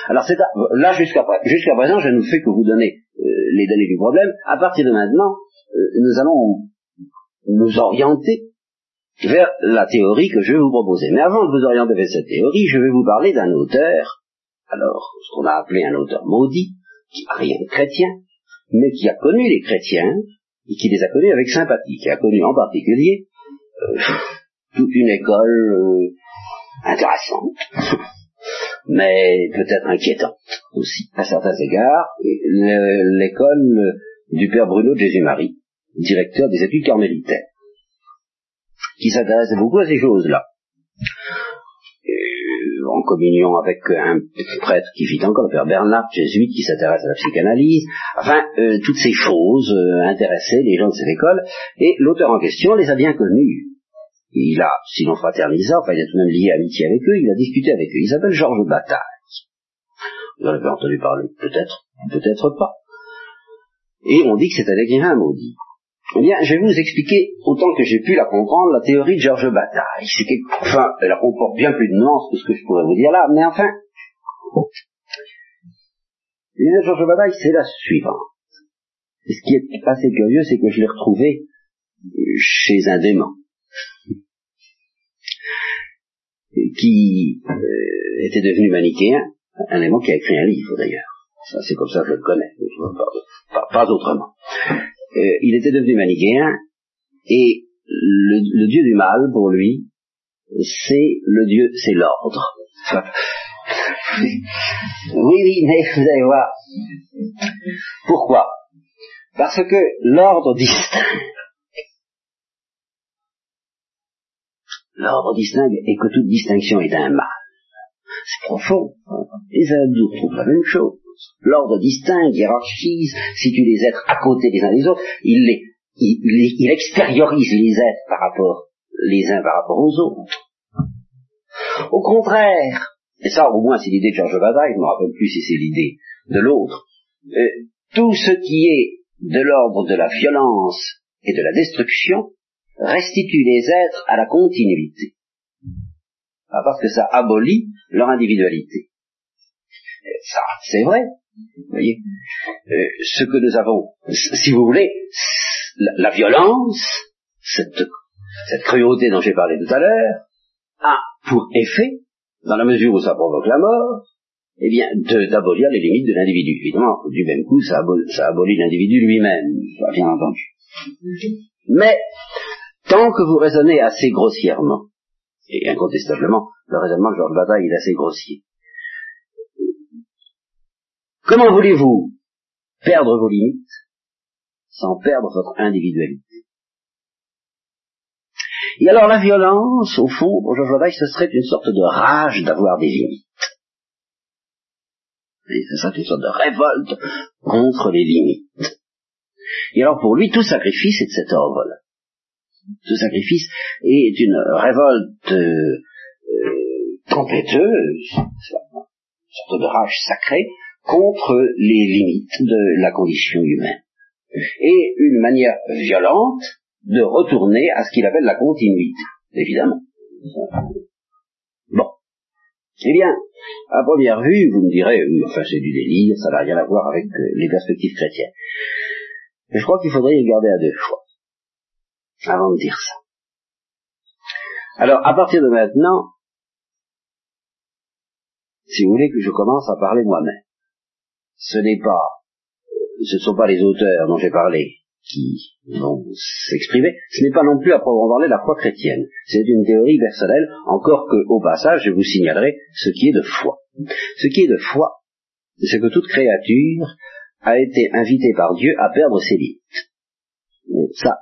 alors c'est là jusqu'à jusqu'à présent, je ne fais que vous donner euh, les données du problème. À partir de maintenant, euh, nous allons nous orienter vers la théorie que je vais vous proposer. Mais avant de vous orienter vers cette théorie, je vais vous parler d'un auteur, alors ce qu'on a appelé un auteur maudit, qui n'a rien de chrétien, mais qui a connu les chrétiens, et qui les a connus avec sympathie, qui a connu en particulier euh, toute une école euh, intéressante, mais peut-être inquiétante aussi, à certains égards, l'école du père Bruno de Jésus-Marie, directeur des études carmélitaires qui s'intéressait beaucoup à ces choses-là. En communion avec un prêtre qui vit encore, le père Bernard, jésuite, qui s'intéresse à la psychanalyse. Enfin, euh, toutes ces choses euh, intéressaient les gens de cette école, et l'auteur en question les a bien connus. Il a, sinon fraternisé, enfin il a tout de même lié amitié avec eux, il a discuté avec eux. Il s'appelle Georges Bataille. Vous en avez entendu parler, peut-être, peut-être pas. Et on dit que c'est un écrivain maudit. Eh bien, je vais vous expliquer, autant que j'ai pu la comprendre, la théorie de Georges Bataille. C'est enfin, elle comporte bien plus de nuances que ce que je pourrais vous dire là, mais enfin, l'idée Georges Bataille, c'est la suivante. Ce qui est assez curieux, c'est que je l'ai retrouvé chez un démon qui euh, était devenu manichéen, un démon qui a écrit un livre d'ailleurs. Ça, c'est comme ça que je le connais, pas autrement. Euh, il était devenu manichéen, et le, dieu du mal, pour lui, c'est le dieu, c'est l'ordre. oui, oui, mais vous allez voir. Pourquoi? Parce que l'ordre distingue. L'ordre distingue et que toute distinction est un mal. C'est profond. Les hindous trouvent la même chose. L'ordre distingue, hiérarchise, situe les êtres à côté des uns des autres, il, les, il, extériorise les êtres par rapport, les uns par rapport aux autres. Au contraire, et ça au moins c'est l'idée de Georges Bataille, je ne me rappelle plus si c'est l'idée de l'autre, euh, tout ce qui est de l'ordre de la violence et de la destruction restitue les êtres à la continuité. Parce que ça abolit leur individualité. Ça, c'est vrai. Vous voyez euh, Ce que nous avons, si vous voulez, la, violence, cette, cette cruauté dont j'ai parlé tout à l'heure, a pour effet, dans la mesure où ça provoque la mort, eh bien, d'abolir les limites de l'individu. Évidemment, du même coup, ça, abolit l'individu lui-même, bien entendu. Mais, tant que vous raisonnez assez grossièrement, et incontestablement, le raisonnement de Georges Bataille est assez grossier, Comment voulez-vous perdre vos limites sans perdre votre individualité? Et alors la violence, au fond, pour Georges ce serait une sorte de rage d'avoir des limites. Et ce serait une sorte de révolte contre les limites. Et alors pour lui, tout sacrifice est de cet ordre-là. Tout sacrifice est une révolte euh, tempétueuse, une sorte de rage sacrée, contre les limites de la condition humaine. Et une manière violente de retourner à ce qu'il appelle la continuité, évidemment. Bon. Eh bien, à première vue, vous me direz, enfin c'est du délire, ça n'a rien à voir avec euh, les perspectives chrétiennes. Mais je crois qu'il faudrait y garder à deux fois, avant de dire ça. Alors, à partir de maintenant, si vous voulez que je commence à parler moi-même, ce n'est pas, ce ne sont pas les auteurs dont j'ai parlé qui vont s'exprimer, ce n'est pas non plus à proprement parler la foi chrétienne. C'est une théorie personnelle, encore que, au passage, je vous signalerai ce qui est de foi. Ce qui est de foi, c'est que toute créature a été invitée par Dieu à perdre ses limites. Ça,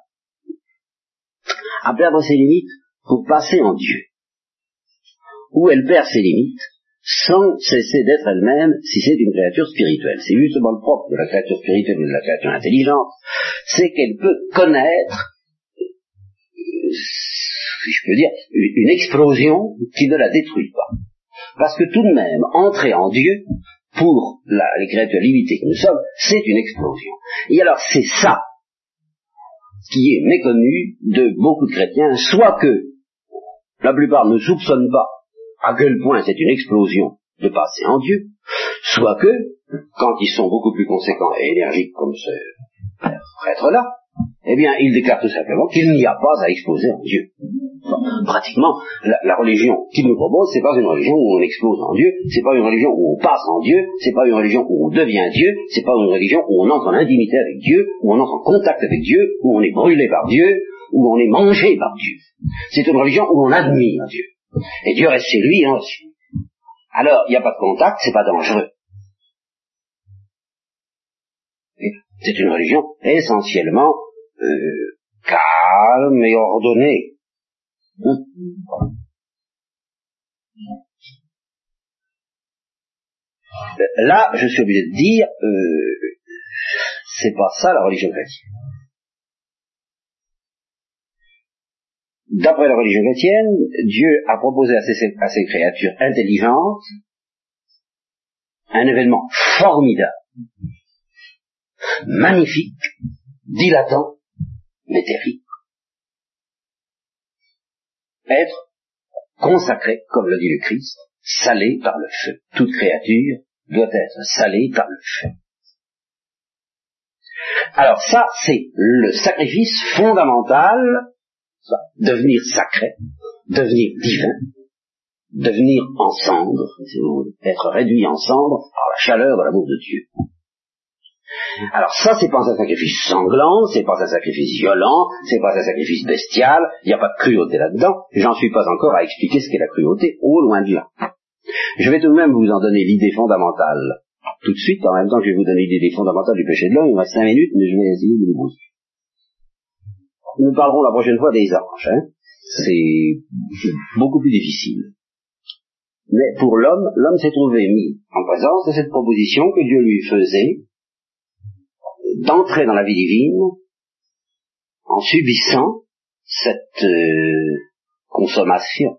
à perdre ses limites pour passer en Dieu. Où elle perd ses limites, sans cesser d'être elle-même si c'est une créature spirituelle. C'est justement le propre de la créature spirituelle et de la créature intelligente, c'est qu'elle peut connaître, euh, si je peux dire, une explosion qui ne la détruit pas. Parce que tout de même, entrer en Dieu, pour la, les créatures limitées que nous sommes, c'est une explosion. Et alors c'est ça qui est méconnu de beaucoup de chrétiens, soit que la plupart ne soupçonnent pas à quel point c'est une explosion de passer en Dieu, soit que, quand ils sont beaucoup plus conséquents et énergiques comme ce prêtre-là, eh bien, ils déclarent tout simplement qu'il n'y a pas à exploser en Dieu. pratiquement, la, religion qu'il nous propose, c'est pas une religion où on explose en Dieu, c'est pas une religion où on passe en Dieu, c'est pas une religion où on devient Dieu, c'est pas une religion où on entre en intimité avec Dieu, où on entre en contact avec Dieu, où on est brûlé par Dieu, où on est mangé par Dieu. C'est une religion où on admire Dieu. Et Dieu reste chez lui hein, Alors, il n'y a pas de contact, c'est pas dangereux. C'est une religion essentiellement euh, calme et ordonnée. Hein? Là, je suis obligé de dire, euh, c'est pas ça la religion chrétienne. D'après la religion chrétienne, Dieu a proposé à ses, créatures intelligentes un événement formidable, magnifique, dilatant, mais terrible. Être consacré, comme le dit le Christ, salé par le feu. Toute créature doit être salée par le feu. Alors ça, c'est le sacrifice fondamental devenir sacré, devenir divin, devenir en être réduit en cendre par la chaleur de l'amour de Dieu. Alors ça, c'est pas un sacrifice sanglant, c'est pas un sacrifice violent, c'est pas un sacrifice bestial, il n'y a pas de cruauté là-dedans, j'en suis pas encore à expliquer ce qu'est la cruauté, au loin de là. Je vais tout de même vous en donner l'idée fondamentale tout de suite, en même temps que je vais vous donner l'idée fondamentale du péché de l'homme, il me reste cinq minutes, mais je vais essayer de vous nous parlerons la prochaine fois des anges. Hein. C'est beaucoup plus difficile. Mais pour l'homme, l'homme s'est trouvé mis en présence de cette proposition que Dieu lui faisait d'entrer dans la vie divine en subissant cette euh, consommation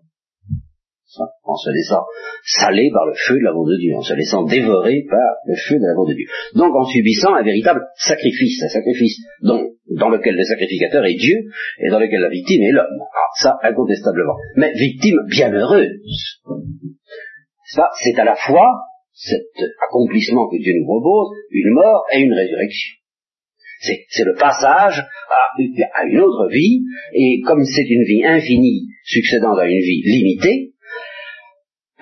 en se laissant saler par le feu de l'amour de Dieu, en se laissant dévorer par le feu de l'amour de Dieu. Donc en subissant un véritable sacrifice, un sacrifice dans lequel le sacrificateur est Dieu et dans lequel la victime est l'homme. Ah, ça, incontestablement. Mais victime bienheureuse. Ça, c'est à la fois cet accomplissement que Dieu nous propose, une mort et une résurrection. C'est le passage à, à, une autre vie, et comme c'est une vie infinie succédant à une vie limitée,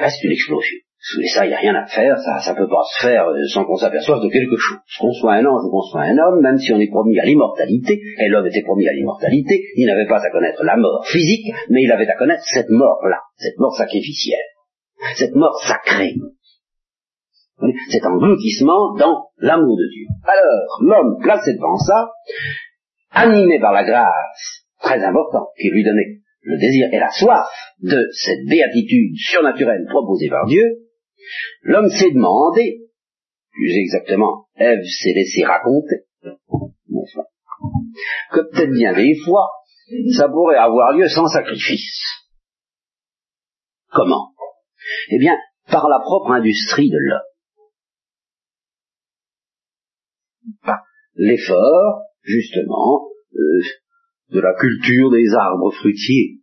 c'est une explosion. Et ça, il n'y a rien à faire, ça ne peut pas se faire euh, sans qu'on s'aperçoive de quelque chose. Qu'on soit un ange ou qu'on soit un homme, même si on est promis à l'immortalité, et l'homme était promis à l'immortalité, il n'avait pas à connaître la mort physique, mais il avait à connaître cette mort-là, cette mort sacrificielle, cette mort sacrée, cet engloutissement dans l'amour de Dieu. Alors, l'homme placé devant ça, animé par la grâce très importante qui lui donnait le désir et la soif de cette béatitude surnaturelle proposée par Dieu, l'homme s'est demandé, plus exactement, Ève s'est laissé raconter, que peut-être bien des fois, ça pourrait avoir lieu sans sacrifice. Comment? Eh bien, par la propre industrie de l'homme. L'effort, justement, euh, de la culture des arbres fruitiers,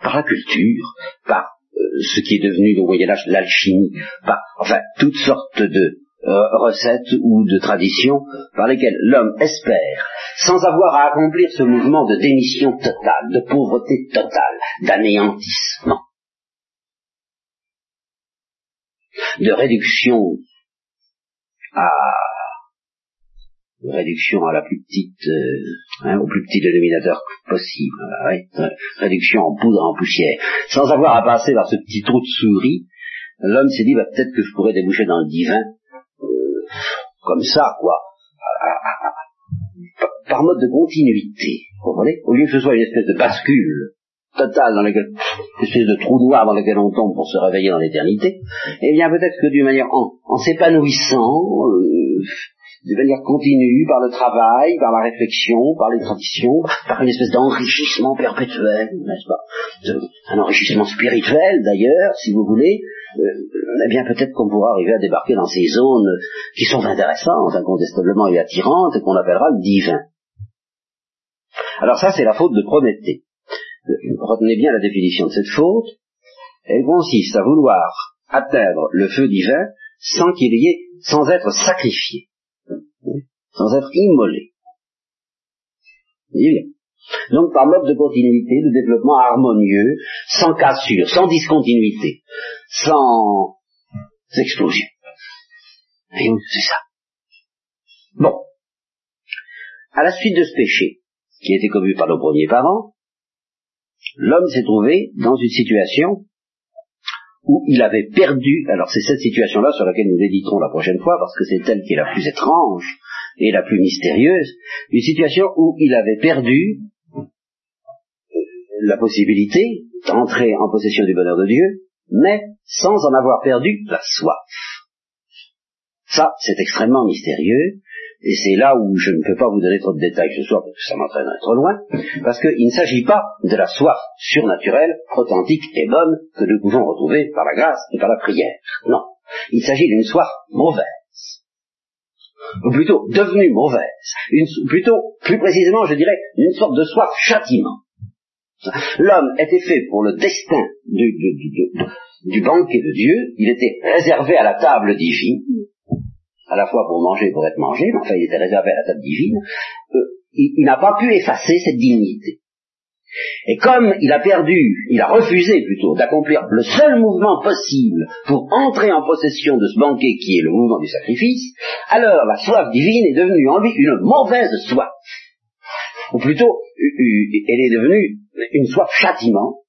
par la culture, par euh, ce qui est devenu au Moyen Âge l'alchimie, par enfin toutes sortes de euh, recettes ou de traditions par lesquelles l'homme espère, sans avoir à accomplir ce mouvement de démission totale, de pauvreté totale, d'anéantissement, de réduction à réduction à la plus petite, euh, hein, au plus petit dénominateur possible, réduction en poudre, en poussière, sans avoir à passer par ce petit trou de souris, l'homme s'est dit, bah, peut-être que je pourrais déboucher dans le divin, euh, comme ça, quoi, par mode de continuité, vous comprenez? Au lieu que ce soit une espèce de bascule totale dans laquelle, une espèce de trou noir dans lequel on tombe pour se réveiller dans l'éternité, eh bien peut-être que d'une manière, en, en s'épanouissant, euh, de manière continue, par le travail, par la réflexion, par les traditions, par une espèce d'enrichissement perpétuel, n'est-ce pas? Un enrichissement spirituel d'ailleurs, si vous voulez, eh bien peut-être qu'on pourra arriver à débarquer dans ces zones qui sont intéressantes, incontestablement et attirantes, et qu'on appellera le divin. Alors ça, c'est la faute de Prométhée. Euh, retenez bien la définition de cette faute. Elle consiste à vouloir atteindre le feu divin sans qu'il y ait, sans être sacrifié sans être immolé. Donc par mode de continuité, de développement harmonieux, sans cassure, sans discontinuité, sans explosion. Et c'est ça. Bon. À la suite de ce péché, qui été commis par nos premiers parents, l'homme s'est trouvé dans une situation où il avait perdu, alors c'est cette situation-là sur laquelle nous méditerons la prochaine fois, parce que c'est elle qui est la plus étrange et la plus mystérieuse, une situation où il avait perdu euh, la possibilité d'entrer en possession du bonheur de Dieu, mais sans en avoir perdu la soif. Ça, c'est extrêmement mystérieux, et c'est là où je ne peux pas vous donner trop de détails ce soir, parce que ça m'entraînerait trop loin, parce qu'il ne s'agit pas de la soif surnaturelle, authentique et bonne que nous pouvons retrouver par la grâce et par la prière. Non. Il s'agit d'une soif mauvaise. Ou plutôt devenue mauvaise. Plutôt, plus précisément, je dirais, une sorte de soif châtiment. L'homme était fait pour le destin du banquet de Dieu, il était réservé à la table divine, à la fois pour manger et pour être mangé, mais enfin il était réservé à la table divine, euh, il, n'a pas pu effacer cette dignité. Et comme il a perdu, il a refusé plutôt d'accomplir le seul mouvement possible pour entrer en possession de ce banquet qui est le mouvement du sacrifice, alors la soif divine est devenue en lui une mauvaise soif. Ou plutôt, elle est devenue une soif châtiment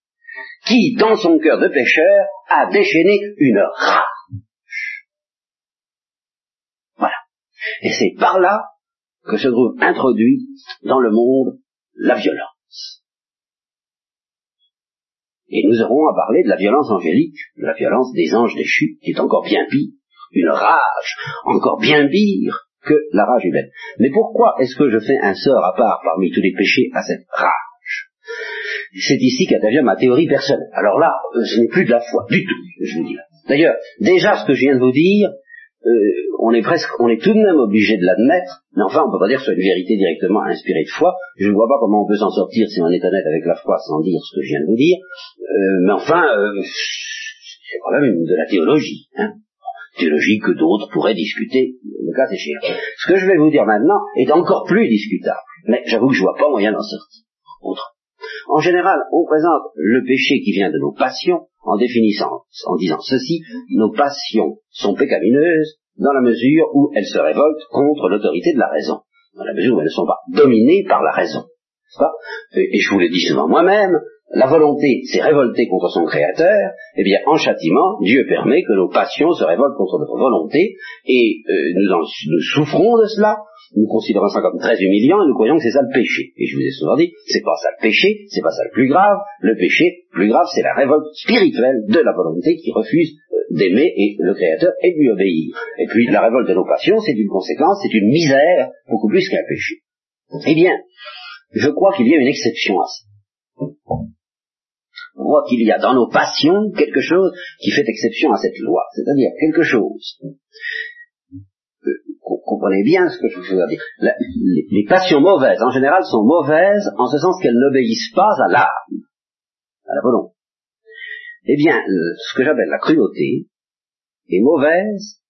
qui, dans son cœur de pécheur, a déchaîné une rage Et c'est par là que se trouve introduit dans le monde la violence. Et nous aurons à parler de la violence angélique, de la violence des anges déchus, qui est encore bien pire, une rage encore bien pire que la rage humaine. Mais pourquoi est-ce que je fais un sort à part parmi tous les péchés à cette rage? C'est ici qu'intervient ma théorie personnelle. Alors là, euh, ce n'est plus de la foi du tout, je vous dis. D'ailleurs, déjà ce que je viens de vous dire, euh, on est presque, on est tout de même obligé de l'admettre, mais enfin, on peut pas dire que ce une vérité directement inspirée de foi. Je ne vois pas comment on peut s'en sortir si on est honnête avec la foi sans dire ce que je viens de vous dire. Euh, mais enfin, euh, c'est quand même de la théologie, hein. Théologie que d'autres pourraient discuter, le cas échéant. Ce que je vais vous dire maintenant est encore plus discutable, mais j'avoue que je vois pas moyen d'en sortir. Autre. En général, on présente le péché qui vient de nos passions en définissant, en disant ceci, nos passions sont pécamineuses dans la mesure où elles se révoltent contre l'autorité de la raison, dans la mesure où elles ne sont pas dominées par la raison. Et je vous l'ai dit souvent moi-même, la volonté s'est révoltée contre son créateur, eh bien, en châtiment, Dieu permet que nos passions se révoltent contre notre volonté, et euh, nous, souffrons de cela, nous considérons ça comme très humiliant, et nous croyons que c'est ça le péché. Et je vous ai souvent dit, c'est pas ça le péché, c'est pas ça le plus grave, le péché, plus grave, c'est la révolte spirituelle de la volonté qui refuse euh, d'aimer et le Créateur et de lui obéir. Et puis la révolte de nos passions, c'est une conséquence, c'est une misère, beaucoup plus qu'un péché. Eh bien, je crois qu'il y a une exception à ça. On voit qu'il y a dans nos passions quelque chose qui fait exception à cette loi, c'est-à-dire quelque chose. Comprenez bien ce que je veux dire. les, passions mauvaises, en général, sont mauvaises en ce sens qu'elles n'obéissent pas à l'âme, à la volonté. Eh bien, ce que j'appelle la cruauté est mauvaise,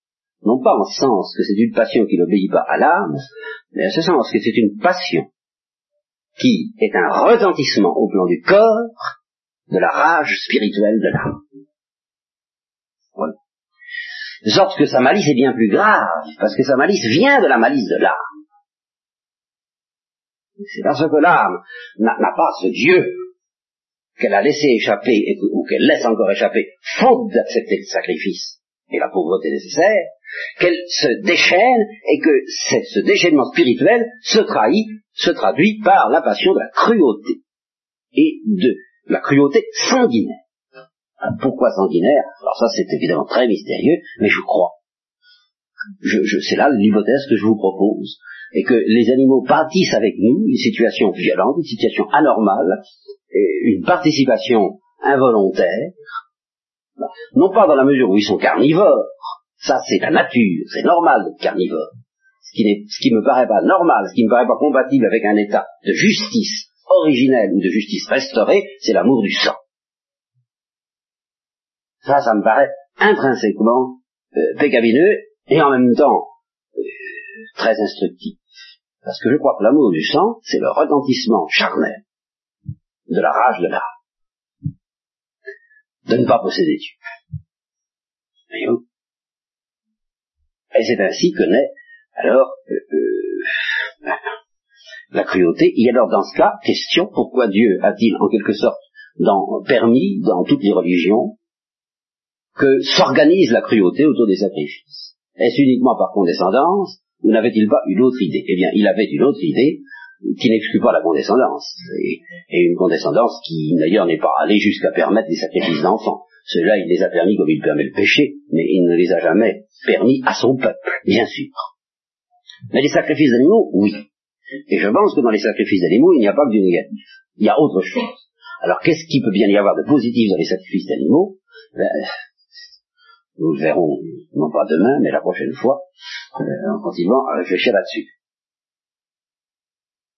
non pas en ce sens que c'est une passion qui n'obéit pas à l'âme, mais en ce sens que c'est une passion qui est un retentissement au plan du corps de la rage spirituelle de l'âme. De sorte que sa malice est bien plus grave, parce que sa malice vient de la malice de l'âme. C'est parce que l'âme n'a pas ce Dieu qu'elle a laissé échapper ou qu'elle laisse encore échapper, faute d'accepter le sacrifice et la pauvreté nécessaire, qu'elle se déchaîne et que ce déchaînement spirituel se trahit, se traduit par la passion de la cruauté et de la cruauté sanguinaire. Pourquoi sanguinaire Alors ça c'est évidemment très mystérieux, mais je crois. Je, c'est là l'hypothèse que je vous propose, et que les animaux bâtissent avec nous une situation violente, une situation anormale, une participation involontaire, non pas dans la mesure où ils sont carnivores, ça c'est la nature, c'est normal d'être carnivore. Ce qui, ce qui me paraît pas normal, ce qui me paraît pas compatible avec un état de justice originelle ou de justice restaurée, c'est l'amour du sang. Ça, ça me paraît intrinsèquement euh, et en même temps euh, très instructif. Parce que je crois que l'amour du sang, c'est le retentissement charnel de la rage de l'âme. De ne pas posséder Dieu. Et c'est ainsi que naît alors euh, la cruauté. Et alors dans ce cas, question, pourquoi Dieu a-t-il en quelque sorte permis dans toutes les religions que s'organise la cruauté autour des sacrifices Est-ce uniquement par condescendance ou n'avait-il pas une autre idée? Eh bien, il avait une autre idée qui n'exclut pas la condescendance, et, une condescendance qui d'ailleurs n'est pas allée jusqu'à permettre des sacrifices d'enfants. Cela, il les a permis comme il permet le péché, mais il ne les a jamais permis à son peuple, bien sûr. Mais les sacrifices d'animaux, oui. Et je pense que dans les sacrifices d'animaux, il n'y a pas que du négatif. Il y a autre chose. Alors qu'est-ce qui peut bien y avoir de positif dans les sacrifices d'animaux? Ben, Nous le verrons, non pas demain, mais la prochaine fois, euh, en continuant à réfléchir là-dessus.